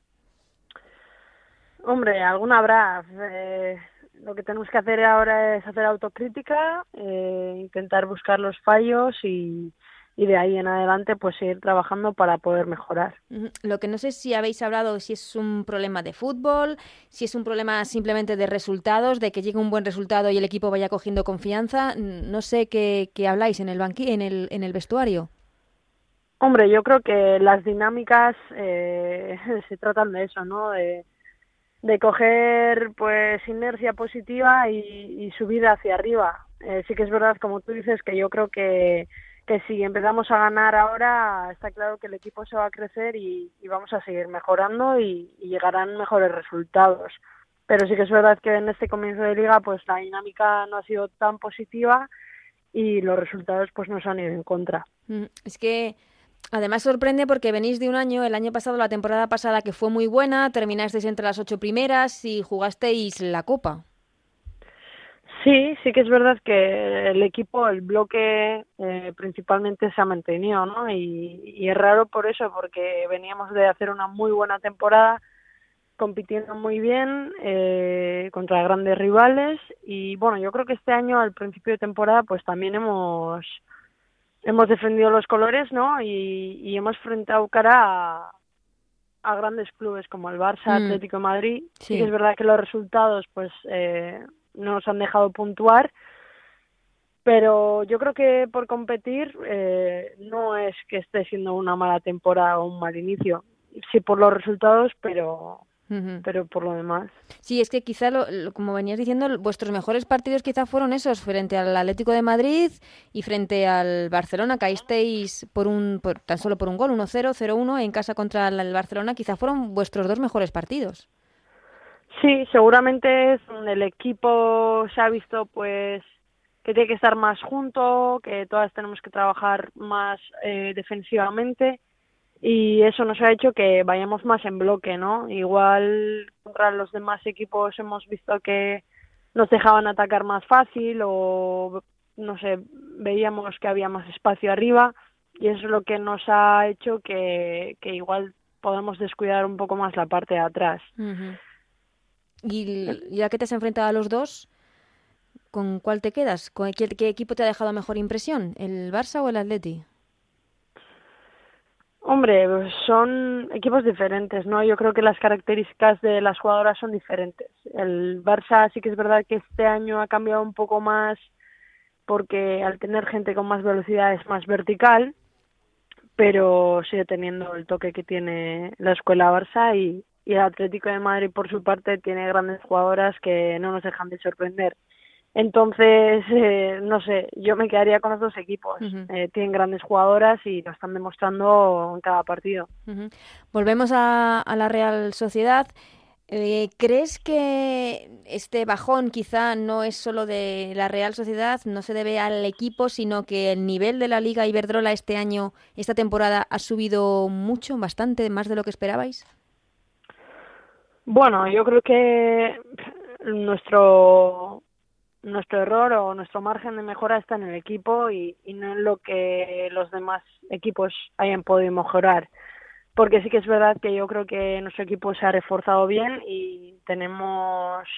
Hombre, alguna habrá. Eh, lo que tenemos que hacer ahora es hacer autocrítica, eh, intentar buscar los fallos y, y de ahí en adelante pues seguir trabajando para poder mejorar. Lo que no sé si habéis hablado si es un problema de fútbol, si es un problema simplemente de resultados, de que llegue un buen resultado y el equipo vaya cogiendo confianza. No sé qué, qué habláis en el banqui en el, en el vestuario. Hombre, yo creo que las dinámicas eh, se tratan de eso, ¿no? De, de coger pues inercia positiva y, subir hacia arriba. Eh, sí que es verdad, como tú dices, que yo creo que, que si empezamos a ganar ahora, está claro que el equipo se va a crecer y, vamos a seguir mejorando y, llegarán mejores resultados. Pero sí que es verdad que en este comienzo de liga, pues la dinámica no ha sido tan positiva y los resultados pues nos han ido en contra. Mm, es que Además sorprende porque venís de un año, el año pasado, la temporada pasada, que fue muy buena, terminasteis entre las ocho primeras y jugasteis la Copa. Sí, sí que es verdad que el equipo, el bloque eh, principalmente se ha mantenido, ¿no? Y, es raro por eso, porque veníamos de hacer una muy buena temporada, compitiendo muy bien eh, contra grandes rivales y bueno, yo creo que este año al principio de temporada pues también hemos hemos defendido los colores, ¿no? Y, hemos enfrentado cara a, grandes clubes como el Barça, mm. Atlético de Madrid. Sí. es verdad que los resultados, pues, eh, nos han dejado puntuar. Pero yo creo que por competir eh, no es que esté siendo una mala temporada o un mal inicio. Sí por los resultados, pero pero por lo demás. Sí, es que quizá, lo, como venías diciendo, vuestros mejores partidos quizá fueron esos, frente al Atlético de Madrid y frente al Barcelona, caísteis por un, por, tan solo por un gol, 1-0, 0-1 en casa contra el Barcelona, quizá fueron vuestros dos mejores partidos. Sí, seguramente es el equipo se ha visto pues que tiene que estar más junto, que todas tenemos que trabajar más eh, defensivamente y eso nos ha hecho que vayamos más en bloque, ¿no? Igual contra los demás equipos hemos visto que nos dejaban atacar más fácil o no sé, veíamos que había más espacio arriba y eso es lo que nos ha hecho que, que igual podamos descuidar un poco más la parte de atrás. Y ya que te has enfrentado a los dos, ¿con cuál te quedas? ¿Con qué, qué equipo te ha dejado mejor impresión? ¿El Barça o el Atleti? Hombre, son equipos diferentes, ¿no? Yo creo que las características de las jugadoras son diferentes. El Barça sí que es verdad que este año ha cambiado un poco más porque al tener gente con más velocidad es más vertical, pero sigue teniendo el toque que tiene la escuela Barça y, y el Atlético de Madrid por su parte tiene grandes jugadoras que no nos dejan de sorprender. Entonces, eh, no sé, yo me quedaría con los dos equipos. Eh, tienen grandes jugadoras y lo están demostrando en cada partido. Volvemos a, la Real Sociedad. Eh, ¿Crees que este bajón quizá no es solo de la Real Sociedad, no se debe al equipo, sino que el nivel de la Liga Iberdrola este año, esta temporada, ha subido mucho, bastante, más de lo que esperabais? Bueno, yo creo que nuestro nuestro error o nuestro margen de mejora está en el equipo y, no en lo que los demás equipos hayan podido mejorar. Porque sí que es verdad que yo creo que nuestro equipo se ha reforzado bien y tenemos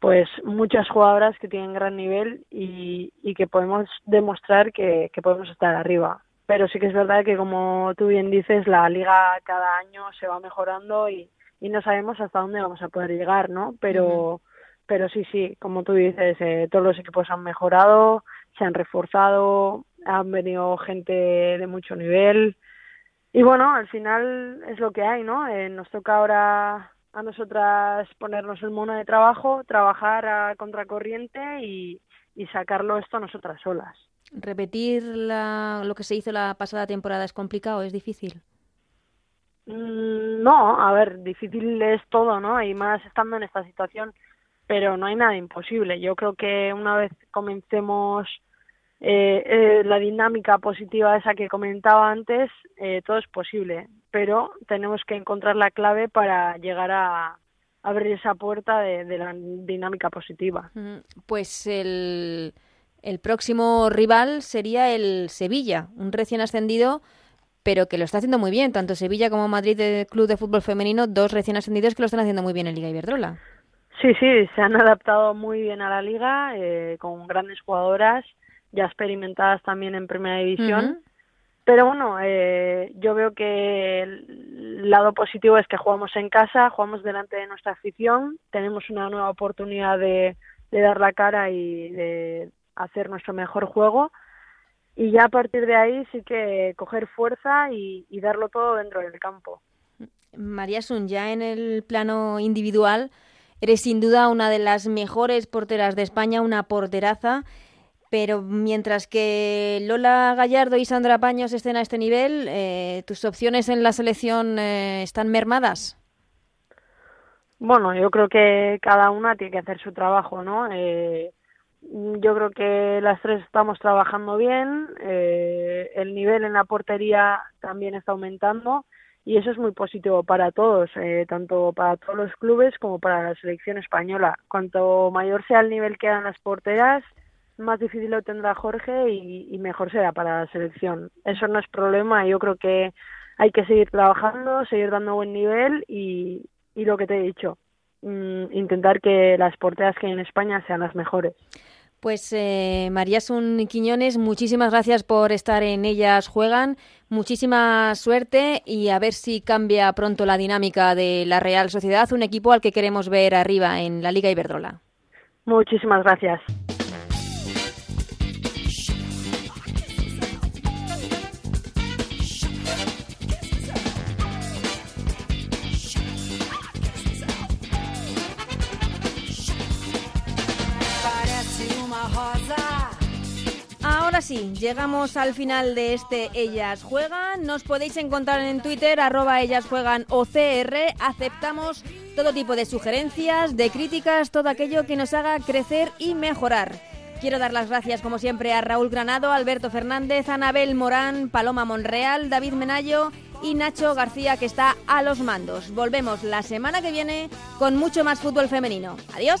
pues muchas jugadoras que tienen gran nivel y, y que podemos demostrar que, que podemos estar arriba. Pero sí que es verdad que como tú bien dices, la liga cada año se va mejorando y, y no sabemos hasta dónde vamos a poder llegar, ¿no? Pero pero sí, sí, como tú dices, eh, todos los equipos han mejorado, se han reforzado, han venido gente de mucho nivel y bueno, al final es lo que hay, ¿no? Eh, nos toca ahora a nosotras ponernos el mono de trabajo, trabajar a contracorriente y, y sacarlo esto a nosotras solas. ¿Repetir la, lo que se hizo la pasada temporada es complicado, es difícil? Mm, no, a ver, difícil es todo, ¿no? Y más estando en esta situación, pero no hay nada imposible. Yo creo que una vez comencemos eh, eh, la dinámica positiva esa que comentaba antes, eh, todo es posible, pero tenemos que encontrar la clave para llegar a abrir esa puerta de, de la dinámica positiva. Pues el, el próximo rival sería el Sevilla, un recién ascendido pero que lo está haciendo muy bien, tanto Sevilla como Madrid de Club de Fútbol Femenino, dos recién ascendidos que lo están haciendo muy bien en Liga Iberdrola. Sí, sí, se han adaptado muy bien a la liga, eh, con grandes jugadoras, ya experimentadas también en Primera División. Pero bueno, eh, yo veo que el lado positivo es que jugamos en casa, jugamos delante de nuestra afición, tenemos una nueva oportunidad de, de dar la cara y de hacer nuestro mejor juego y ya a partir de ahí sí que coger fuerza y, darlo todo dentro del campo. María Sun, ya en el plano individual, eres sin duda una de las mejores porteras de España, una porteraza, pero mientras que Lola Gallardo y Sandra Paños estén a este nivel, eh, ¿tus opciones en la selección eh, están mermadas? Bueno, yo creo que cada una tiene que hacer su trabajo, ¿no? Eh, yo creo que las tres estamos trabajando bien, eh, el nivel en la portería también está aumentando y eso es muy positivo para todos, eh, tanto para todos los clubes como para la selección española. Cuanto mayor sea el nivel que dan las porteras, más difícil lo tendrá Jorge y, mejor será para la selección. Eso no es problema, yo creo que hay que seguir trabajando, seguir dando buen nivel y, y lo que te he dicho, mm, intentar que las porteras que hay en España sean las mejores. Pues eh, María Sun Quiñones, muchísimas gracias por estar en Ellas Juegan, muchísima suerte y a ver si cambia pronto la dinámica de la Real Sociedad, un equipo al que queremos ver arriba en la Liga Iberdrola. Muchísimas gracias. Llegamos al final de este Ellas Juegan. Nos podéis encontrar en Twitter, arroba Ellas Juegan OCR. Aceptamos todo tipo de sugerencias, de críticas, todo aquello que nos haga crecer y mejorar. Quiero dar las gracias, como siempre, a Raúl Granado, Alberto Fernández, Anabel Morán, Paloma Monreal, David Menayo y Nacho García, que está a los mandos. Volvemos la semana que viene con mucho más fútbol femenino. Adiós.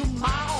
tomorrow.